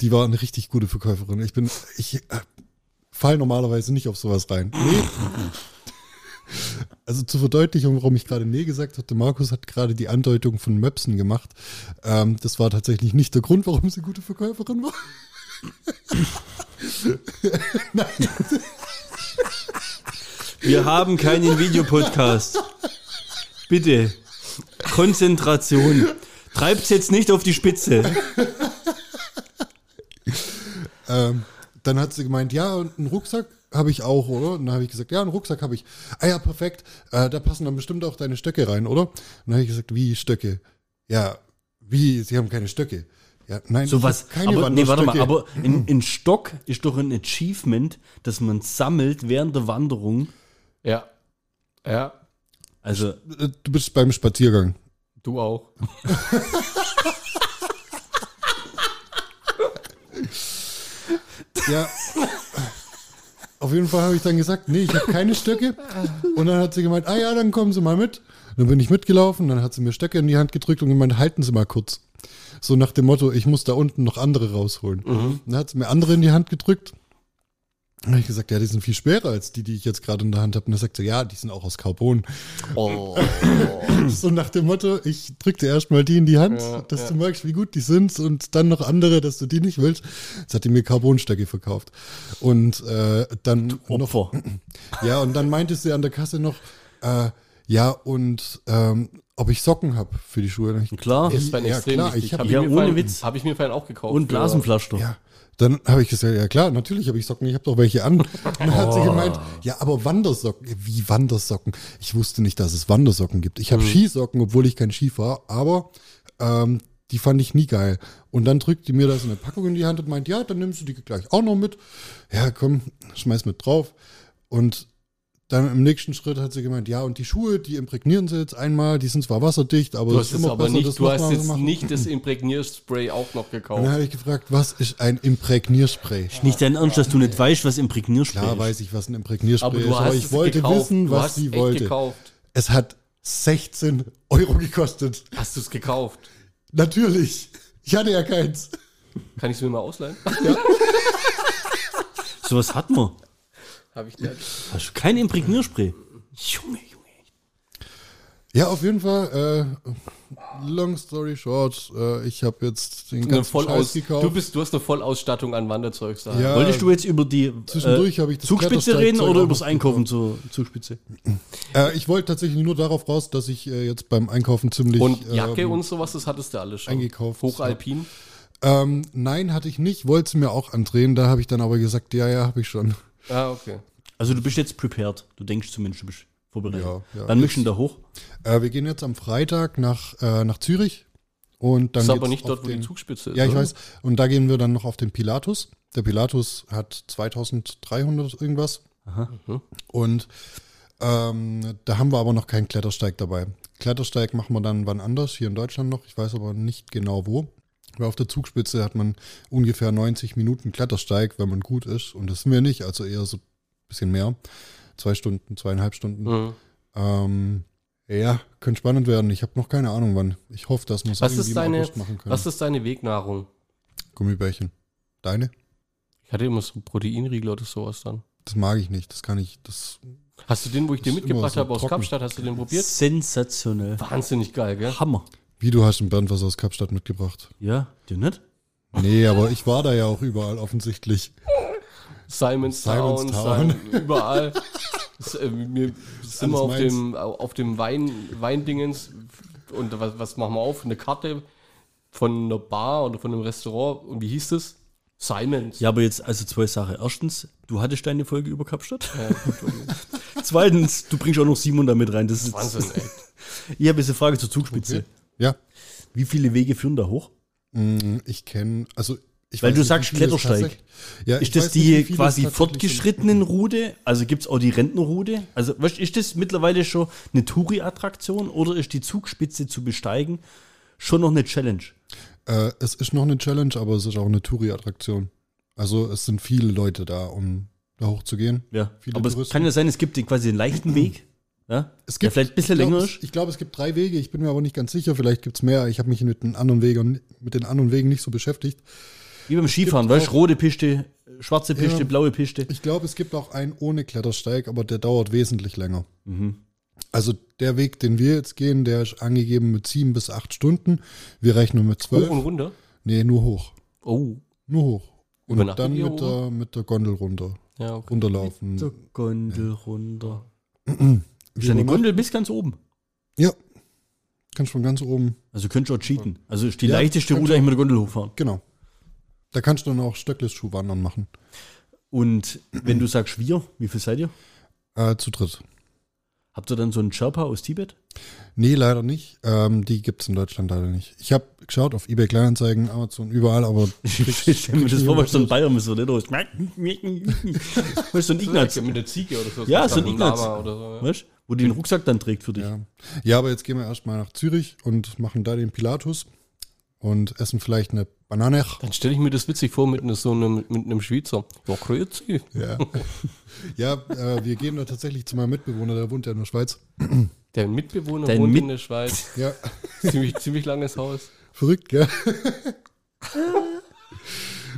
Die war eine richtig gute Verkäuferin. Ich bin, ich äh, fall normalerweise nicht auf sowas rein. Nee. Also zur Verdeutlichung, warum ich gerade nee gesagt hatte, Markus hat gerade die Andeutung von Möpsen gemacht. Ähm, das war tatsächlich nicht der Grund, warum sie gute Verkäuferin war. Wir haben keinen Videopodcast. Bitte. Konzentration. Treibt's jetzt nicht auf die Spitze. Ähm, dann hat sie gemeint, ja, und einen Rucksack habe ich auch, oder? Und dann habe ich gesagt, ja, einen Rucksack habe ich. Ah ja, perfekt. Äh, da passen dann bestimmt auch deine Stöcke rein, oder? Und dann habe ich gesagt, wie Stöcke? Ja, wie? Sie haben keine Stöcke. Ja, nein, So was. keine Aber, nee, warte mal, aber ein, ein Stock ist doch ein Achievement, das man sammelt während der Wanderung. Ja. Ja, Also, Äh, Du bist beim Spaziergang. du auch. Ja. Auf jeden Fall habe ich dann gesagt, nee, ich habe keine Stöcke. Und dann hat sie gemeint, ah ja, dann kommen Sie mal mit. Dann bin ich mitgelaufen, dann hat sie mir Stöcke in die Hand gedrückt und gemeint, halten Sie mal kurz. So nach dem Motto, ich muss da unten noch andere rausholen. Dann hat sie mir andere in die Hand gedrückt. Dann habe ich gesagt, ja, die sind viel schwerer als die, die ich jetzt gerade in der Hand habe. Und dann sagt sie, ja, die sind auch aus Carbon. Oh. So nach dem Motto, ich drück dir erstmal die in die Hand, Ja, dass ja. du merkst, wie gut die sind und dann noch andere, dass du die nicht willst. Jetzt hat die mir Carbonstöcke verkauft. Und äh, dann noch, ja, und dann meinte sie an der Kasse noch, äh, ja, und ähm, ob ich Socken habe für die Schuhe. Hab ich- Klar. Ist bei Ja, extrem klar, wichtig. ich hab- Hab Ja, mir ohne vorhin- Witz. Habe ich mir vorhin auch gekauft. Und Blasenpflaster. Ja. Dann habe ich gesagt, ja klar, natürlich habe ich Socken, ich habe doch welche an. Und dann hat sie gemeint, ja, aber Wandersocken, wie Wandersocken? Ich wusste nicht, dass es Wandersocken gibt. Ich habe Skisocken, obwohl ich kein Ski fahre, aber ähm, die fand ich nie geil. Und dann drückt die mir da so eine Packung in die Hand und meint, ja, dann nimmst du die gleich auch noch mit. Ja, komm, schmeiß mit drauf. Und dann im nächsten Schritt hat sie gemeint, ja, und die Schuhe, die imprägnieren sie jetzt einmal, die sind zwar wasserdicht, aber Du hast ist es immer aber besser, nicht, das du hast jetzt machen. nicht das Imprägnierspray auch noch Und dann gekauft. habe ich gefragt, was ist ein Imprägnierspray? Nicht dein Ernst, dass du nicht weißt, was Imprägnierspray Klar ist. weiß ich, was ein Imprägnierspray Aber ist, du aber hast ich es wollte gekauft. wissen, du was sie wollte. gekauft. Es hat 16 Euro gekostet. Hast du es gekauft? Natürlich. Ich hatte ja keins. Kann ich es mir mal ausleihen? Sowas hat man. Habe ich nicht. Hast du kein Imprägnierspray? Junge, Junge. Ja, auf jeden Fall. Äh, long story short, äh, ich habe jetzt den ganzen Vollaus Scheiß gekauft. du, bist, du hast eine Vollausstattung an Wanderzeug. Sag. Ja. Wolltest du jetzt über die Zwischendurch äh, ich das Zugspitze reden oder übers noch Einkaufen zur Zugspitze? äh, ich wollte tatsächlich nur darauf raus, dass ich äh, jetzt beim Einkaufen ziemlich. Und Jacke ähm, und sowas, das hattest du alles schon. eingekauft. Hochalpin. Ähm, nein, hatte ich nicht. Wollte sie mir auch andrehen. Da habe ich dann aber gesagt, ja, ja, habe ich schon. Ah, okay. Also du bist jetzt prepared. Du denkst zumindest, du bist vorbereitet. Ja, ja. Dann möchten da hoch. Äh, wir gehen jetzt am Freitag nach, äh, nach Zürich. Und dann Das ist aber geht's nicht auf dort, wo den, die Zugspitze ist. Ja, ich oder? weiß. Und da gehen wir dann noch auf den Pilatus. Der Pilatus hat 2300 irgendwas. Mhm. Und ähm, da haben wir aber noch keinen Klettersteig dabei. Klettersteig machen wir dann wann anders, hier in Deutschland noch. Ich weiß aber nicht genau wo. Weil auf der Zugspitze hat man ungefähr 90 Minuten Klettersteig, wenn man gut ist. Und das sind wir nicht, also eher so ein bisschen mehr. Zwei Stunden, zweieinhalb Stunden. Mhm. Ähm, ja, könnte spannend werden. Ich habe noch keine Ahnung wann. Ich hoffe, dass wir es irgendwie ist, im deine, August machen können. was ist deine Wegnahrung? Gummibärchen. Deine? Ich hatte immer so Proteinriegel oder sowas dann. Das mag ich nicht. Das kann ich. Das. Hast du den, wo ich dir mitgebracht so habe aus trocken. Kapstadt, hast du den probiert? Sensationell. Wahnsinnig geil, gell? Hammer. Wie du hast in Bernd was aus Kapstadt mitgebracht. Ja, dir nicht? Nee, aber ich war da ja auch überall offensichtlich. Simon's Simon's Town, Town. Simon, überall. Äh, wir sind wir auf meins. dem, auf dem Wein, Weindingens und was, was machen wir auf? Eine Karte von einer Bar oder von einem Restaurant und wie hieß das? Simon's. Ja, aber jetzt also zwei Sachen. Erstens, du hattest deine Folge über Kapstadt. Ja. Zweitens, du bringst auch noch Simon damit rein. Das ist Wahnsinn, ey. Ich habe jetzt eine Frage zur Zugspitze. Ja. Wie viele Wege führen da hoch? Mm, Ich kenne. Also. Ich Weil weiß du nicht, sagst es Klettersteig. Ja, Ist das nicht, die es quasi fortgeschrittenen Route? Also gibt es auch die Rentnerroute? Also ist das mittlerweile schon eine Touri-Attraktion oder ist die Zugspitze zu besteigen schon noch eine Challenge? Äh, es ist noch eine Challenge, aber es ist auch eine Touri-Attraktion. Also es sind viele Leute da, um da hochzugehen. Ja. Viele Aber es Touristen. kann ja sein, es gibt den quasi den leichten Weg. Ja? Es der vielleicht ein bisschen ich glaub, länger. Ich glaube, es gibt drei Wege. Ich bin mir aber nicht ganz sicher. Vielleicht gibt es mehr. Ich habe mich mit den anderen Wegen mit den anderen Wegen nicht so beschäftigt. Wie beim Skifahren, gibt weißt du, rote Piste, schwarze Piste, Ja. blaue Piste. Ich glaube, es gibt auch einen ohne Klettersteig, aber der dauert wesentlich länger. Mhm. Also der Weg, den wir jetzt gehen, der ist angegeben mit sieben bis acht Stunden. Wir rechnen mit zwölf. Hoch und runter. Nee, nur hoch. Oh. Nur hoch. Und dann mit der, mit der Gondel runter. Ja, okay. Runterlaufen. Zur Gondel runter. Ist eine Gondel bis ganz oben. Ja. Kannst von ganz oben. Also könntest du auch cheaten. Also ist die Ja, leichteste Route eigentlich mit der Gondel hochfahren. Genau. Da kannst du dann auch Stöcklisschuhwandern machen. Und wenn du sagst wir, wie viel seid ihr? Äh, zu dritt. Habt ihr dann so einen Sherpa aus Tibet? Nee, leider nicht. Ähm, die gibt es in Deutschland leider nicht. Ich habe geschaut auf eBay Kleinanzeigen, Amazon, überall, aber Ich stell mir das vor, was so ein Bayern. Weißt du, so ein Ignaz, Mit der Ziege oder so. Ja, so ein Ignaz. Lama Oder so, ja. weißt du, wo die den Rucksack dann trägt für dich. ja. Ja, aber jetzt gehen wir erstmal nach Zürich und machen da den Pilatus und essen vielleicht eine Banane. Dann stelle ich mir das witzig vor mit, ne, so einem, mit einem Schweizer. Ja, grüezi. Ja, ja äh, wir gehen da tatsächlich zu meinem Mitbewohner, der wohnt ja in der Schweiz. Der Mitbewohner Dein wohnt Mit- in der Schweiz. Ja, ziemlich, ziemlich langes Haus. verrückt, gell?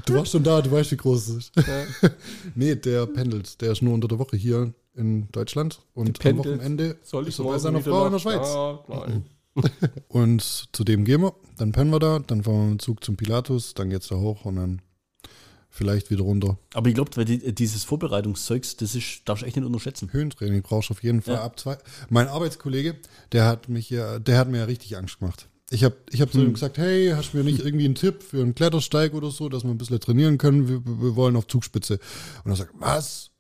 Du warst schon da, du weißt, wie groß es ist. Ja. Nee, der pendelt. Der ist nur unter der Woche hier in Deutschland und am. Wochenende Soll ich ist er bei seiner Frau in der Schweiz. Ah, nein. Und zu dem gehen wir, dann pennen wir da, dann fahren wir mit dem Zug zum Pilatus, dann geht's da hoch und dann vielleicht wieder runter. Aber ich glaube, weil die, dieses Vorbereitungszeugs, das ist, darfst du echt nicht unterschätzen. Höhentraining brauchst du auf jeden Fall Ja. ab zwei. Mein Arbeitskollege, der hat mich ja, der hat mir ja richtig Angst gemacht. Ich habe ich hab zu ihm gesagt, hey, hast du mir nicht irgendwie einen Tipp für einen Klettersteig oder so, dass wir ein bisschen trainieren können? Wir, wir wollen auf Zugspitze. Und er sagt, was?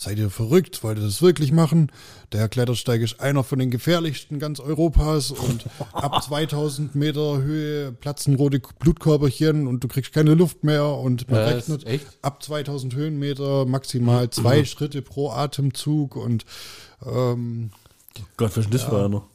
Seid ihr verrückt? Wollt ihr das wirklich machen? Der Klettersteig ist einer von den gefährlichsten ganz Europas und ab 2000 Meter Höhe platzen rote Blutkörperchen und du kriegst keine Luft mehr und man Ja, das rechnet ab 2000 Höhenmeter maximal zwei Schritte pro Atemzug und ähm, Gott, was ist das für einer?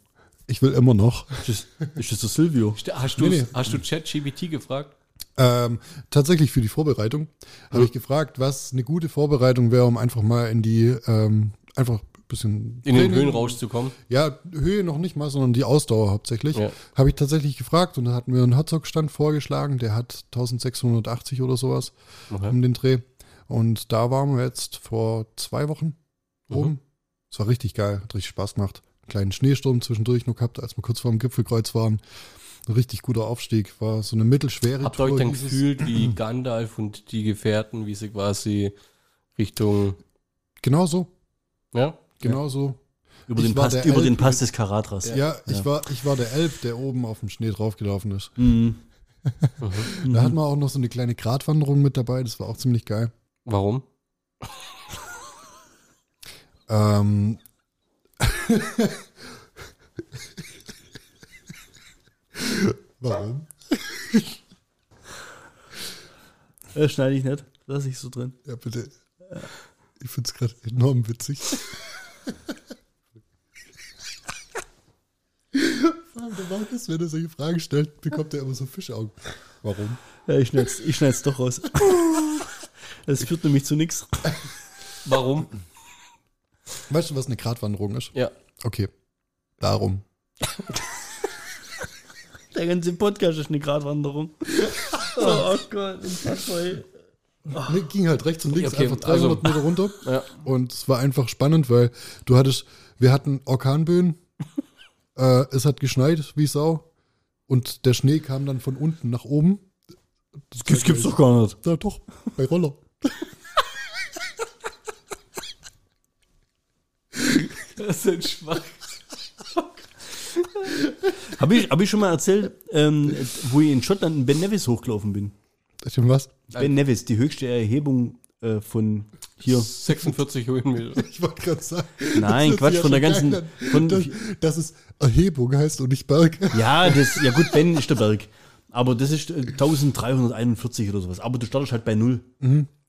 ich will immer noch. Ist das, ist das der Silvio? Hast du, Nee, nee. hast du ChatGPT gefragt? Ähm, tatsächlich für die Vorbereitung habe ich gefragt, was eine gute Vorbereitung wäre, um einfach mal in die, ähm, einfach ein bisschen In den Höhenrausch zu kommen? Ja, Höhe noch nicht mal, sondern die Ausdauer hauptsächlich. Ja. Habe ich tatsächlich gefragt und da hat mir ein Herzogstand vorgeschlagen, der hat 1680 oder sowas Okay. um den Dreh. Und da waren wir jetzt vor zwei Wochen Mhm. oben. Es war richtig geil, hat richtig Spaß gemacht. Einen kleinen Schneesturm zwischendurch noch gehabt, als wir kurz vor dem Gipfelkreuz waren. Ein richtig guter Aufstieg, war so eine mittelschwere Habt ihr euch dann gefühlt wie Gandalf und die Gefährten, wie sie quasi Richtung, Genau so, ja? genau so. Über, den Pass, über den Pass des Karatras. Ja, ich, War, ich war der Elb, der oben auf dem Schnee draufgelaufen ist. Mhm. Da hatten wir auch noch so eine kleine Gratwanderung mit dabei, das war auch ziemlich geil. Warum? Ähm, Warum? Äh, schneide ich nicht. Lass ich so drin. Ja, bitte. Ich finde es gerade enorm witzig. Der Markus, wenn er solche Fragen stellt, bekommt er immer so Fischaugen. Warum? Ja, ich schneide ich schneid's doch raus. Das führt nämlich zu nichts. Warum? Weißt du, was eine Gratwanderung ist? Ja. Okay. Darum. Der ganze Podcast ist eine Gratwanderung. Oh, Gott, ich fass mal. Nee, ging halt rechts und links Okay, einfach 300 also- Meter runter. Ja. Und es war einfach spannend, weil du hattest, wir hatten Orkanböen, äh, es hat geschneit wie Sau und der Schnee kam dann von unten nach oben. Das Das gibt's doch gar nicht. Ja, doch, bei Roller. Das ist schwach. Habe ich, hab ich schon mal erzählt, ähm, wo ich in Schottland in Ben Nevis hochgelaufen bin? Stimmt was? Ben Nevis, die höchste Erhebung äh, von hier. 46 Höhenmeter. Ich wollte gerade sagen. Nein, das Quatsch, von der ja ganzen- von- dass, dass es Erhebung heißt und nicht Berg. Ja, das, ja gut, Ben ist der Berg. Aber das ist äh, 1341 oder sowas. Aber du startest halt bei null.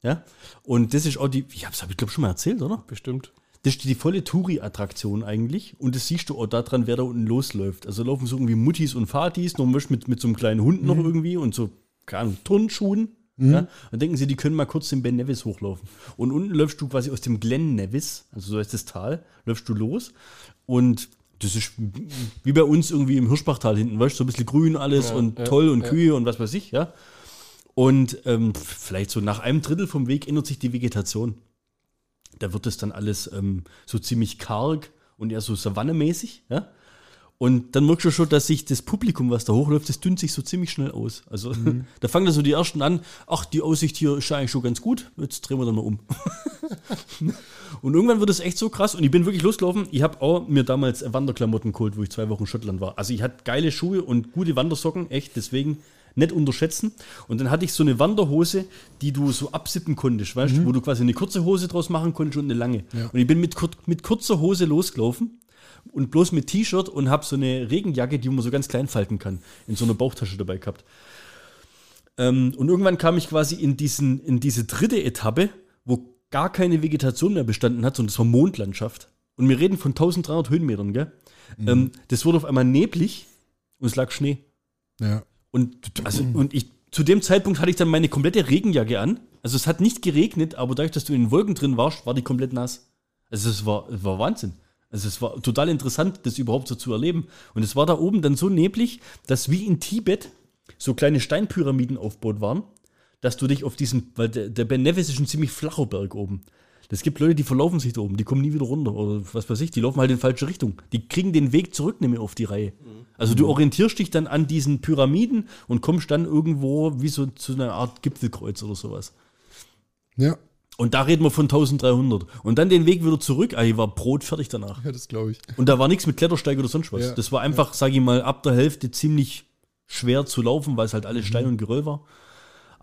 Ja. Und das ist auch die, ich hab's, hab ich glaube schon mal erzählt, oder? Bestimmt. Das ist die volle Touri-Attraktion eigentlich. Und das siehst du auch daran, wer da unten losläuft. Also laufen so irgendwie Muttis und Vatis, noch mit, mit so einem kleinen Hund noch irgendwie und so, keine Ahnung, Turnschuhen. Ja? Dann denken sie, die können mal kurz den Ben Nevis hochlaufen. Und unten läufst du quasi aus dem Glen Nevis, also so heißt das Tal, läufst du los. Und das ist wie bei uns irgendwie im Hirschbachtal hinten, weißt du, so ein bisschen grün alles Ja, und ja, toll und. Kühe und was weiß ich, ja. Und ähm, vielleicht so nach einem Drittel vom Weg ändert sich die Vegetation. Da wird es dann alles ähm, so ziemlich karg und eher so savannemäßig. Ja? Und dann merkst du schon, dass sich das Publikum, was da hochläuft, das dünnt sich so ziemlich schnell aus. Also da fangen dann so die ersten an, ach, die Aussicht hier ist ja eigentlich schon ganz gut, jetzt drehen wir dann mal um. und irgendwann wird es echt so krass und ich bin wirklich losgelaufen. Ich habe auch mir damals Wanderklamotten geholt, wo ich zwei Wochen in Schottland war. Also ich hatte geile Schuhe und gute Wandersocken, echt, deswegen nicht unterschätzen. Und dann hatte ich so eine Wanderhose, die du so absippen konntest, weißt du, wo du quasi eine kurze Hose draus machen konntest und eine lange. Ja. Und ich bin mit, kur mit kurzer Hose losgelaufen und bloß mit T-Shirt und habe so eine Regenjacke, die man so ganz klein falten kann, in so einer Bauchtasche dabei gehabt. Ähm, und irgendwann kam ich quasi in, diesen, in diese dritte Etappe, wo gar keine Vegetation mehr bestanden hat, sondern es war Mondlandschaft. Und wir reden von 1300 Höhenmetern, gell? Ähm, das wurde auf einmal neblig und es lag Schnee. Ja. Und, also, und ich, zu dem Zeitpunkt hatte ich dann meine komplette Regenjacke an. Also es hat nicht geregnet, aber dadurch, dass du in den Wolken drin warst, war die komplett nass. Also es war, es war Wahnsinn. Also es war total interessant, das überhaupt so zu erleben. Und es war da oben dann so neblig, dass wie in Tibet so kleine Steinpyramiden aufgebaut waren, dass du dich auf diesen, weil der, der Ben Nevis ist ein ziemlich flacher Berg oben. Es gibt Leute, die verlaufen sich da oben, die kommen nie wieder runter oder was weiß ich, die laufen halt in falsche Richtung. Die kriegen den Weg zurück nicht mehr auf die Reihe. Also du orientierst dich dann an diesen Pyramiden und kommst dann irgendwo wie so zu einer Art Gipfelkreuz oder sowas. Ja, Und da reden wir von 1300. Und dann den Weg wieder zurück, ah, ich war brotfertig danach. ja das glaube ich. Und da war nichts mit Klettersteig oder sonst was. Ja, das war einfach, sag ich mal, ab der Hälfte ziemlich schwer zu laufen, weil es halt alles Stein und Geröll war.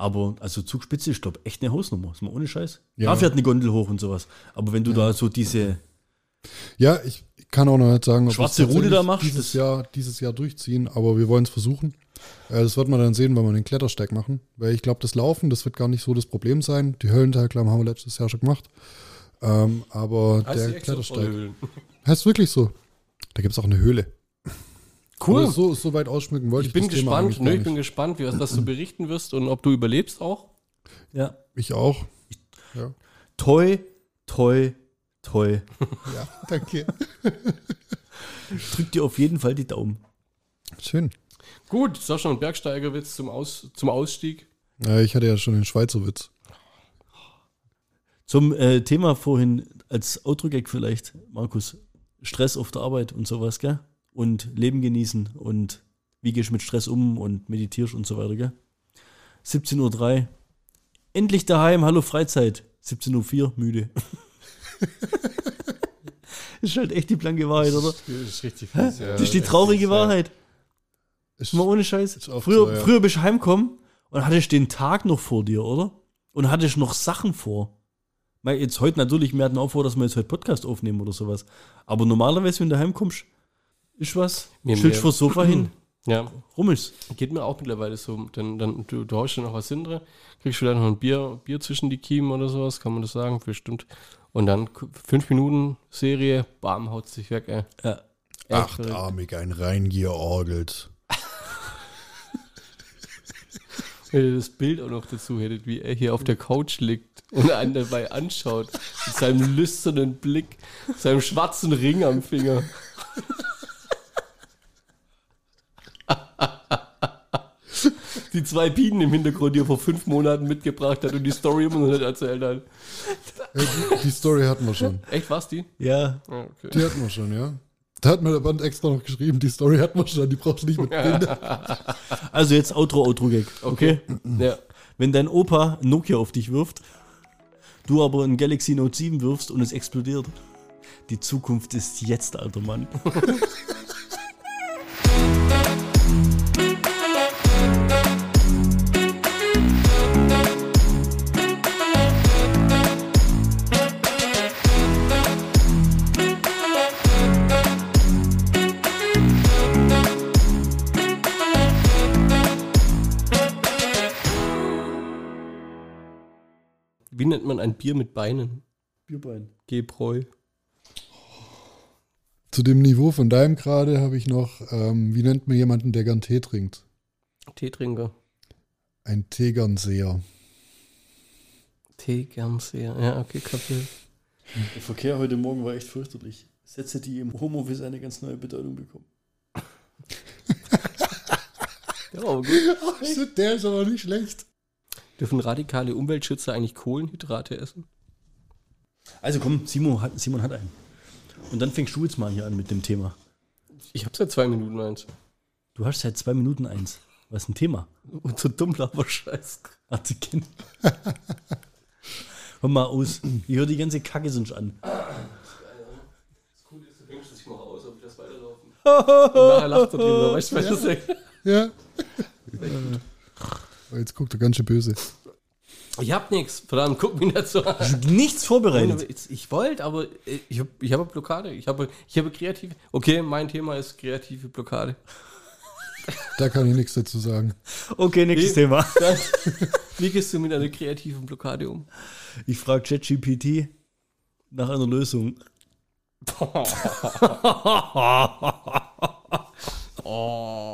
Aber also Zugspitze ist, glaube echt eine Hausnummer. Ist mal ohne Scheiß. Ja. Da fährt eine Gondel hoch und sowas. Aber wenn du da so diese, Ja, ich kann auch noch nicht sagen, ob Schwarze Rute da machst, Dieses das- Jahr, dieses Jahr durchziehen, aber wir wollen es versuchen. Äh, das wird man dann sehen, wenn wir den Klettersteig machen. Weil ich glaube, das Laufen, das wird gar nicht so das Problem sein. Die Höhlenteilklamm haben wir letztes Jahr schon gemacht. Ähm, aber Heißt der Klettersteig. Heißt wirklich so. Da gibt es auch eine Höhle. Cool. Aber so, so weit ausschmücken wollte Ich ich, bin gespannt, ne, gar ich bin gespannt, wie, was, was du berichten wirst und ob du überlebst auch. ja, Ich auch. Ja, toi, toi, toi. ja danke. Drück dir auf jeden Fall die Daumen. Schön. Gut, schon ein Bergsteigerwitz zum, Aus, zum Ausstieg. Äh, ich hatte ja schon den Schweizer Witz. Zum äh, Thema vorhin als Outro-Gag vielleicht, Markus. Stress auf der Arbeit und sowas, gell? Und Leben genießen und wie gehst du mit Stress um und meditierst und so weiter, gell? 17.03 Uhr. Endlich daheim, hallo Freizeit. 17.04 Uhr, müde. ist halt echt die blanke Wahrheit, oder? Das ist richtig Das ist die traurige Wahrheit. Ist, Mal ohne Scheiß. Früher, so, ja. früher bist du heimgekommen und hattest den Tag noch vor dir, oder? Und hattest noch Sachen vor. Jetzt heute natürlich, wir hatten auch vor, dass wir jetzt heute Podcast aufnehmen oder sowas. Aber normalerweise, wenn du heimkommst, ist was, Mir- mir- vors Sofa hin, Ja, rummelst. geht mir auch mittlerweile so. Dann, dann, du, du haust dir noch was hin drin, kriegst wieder noch ein Bier, Bier zwischen die Kiemen oder sowas, kann man das sagen, bestimmt. Und dann fünf Minuten Serie, bam, haut sich weg, ey. Ja. Achtarmig ein reingeorgelt. Wenn ihr das Bild auch noch dazu hättet, wie er hier auf der Couch liegt und einen dabei anschaut, mit seinem lüsternen Blick, seinem schwarzen Ring am Finger. Die zwei Bienen im Hintergrund, die er vor fünf Monaten mitgebracht hat und die Story immer noch nicht erzählt hat. Die, die Story hatten wir schon. Echt, was die? Ja. Ah, okay. Die hatten wir schon, ja. Da hat mir der Band extra noch geschrieben, die Story hatten wir schon, die brauchst du nicht mit. Also jetzt Outro, Outro-Gag. Okay. Ja. Wenn dein Opa Nokia auf dich wirft, du aber ein Galaxy Note 7 wirfst und es explodiert. Die Zukunft ist jetzt, alter Mann. man ein Bier mit Beinen? Bierbein. Gebräu. Zu dem Niveau von deinem gerade habe ich noch, ähm, wie nennt man jemanden, der gern Tee trinkt? Teetrinker. Ein Tegernseher. Tee gern sehr. Ja, okay, kapiert. Der Verkehr heute Morgen war echt fürchterlich. Sätze, die im Homeoffice eine ganz neue Bedeutung bekommen. Ja, aber gut. der ist aber nicht schlecht. Dürfen radikale Umweltschützer eigentlich Kohlenhydrate essen? Also komm, Simon hat, Simon hat einen. Und dann fängst du jetzt mal hier an mit dem Thema. Ich habe seit zwei Minuten eins. Du hast seit zwei Minuten eins. Was ist ein Thema? Und so dumm aber scheiß. Hat sie Kind. Hör mal aus. Ich höre die ganze Kacke sonst an. Das Coole ist, du denkst dich mal aus, ob ich das weiterlaufen. Und nachher lacht er drüber, weißt du, was ich sage? Ja. Oh, Jetzt guckt er ganz schön böse. Ich hab nichts. Verdammt, guck mich nicht so an. Nichts vorbereitet. Ich, ich wollte, aber ich habe ich hab eine Blockade. Ich habe ich habe kreative. Okay, mein Thema ist kreative Blockade. Da kann ich nichts dazu sagen. Okay, nächstes Wie? Thema. Dann, wie gehst du mit einer kreativen Blockade um? Ich frage ChatGPT nach einer Lösung. Oh,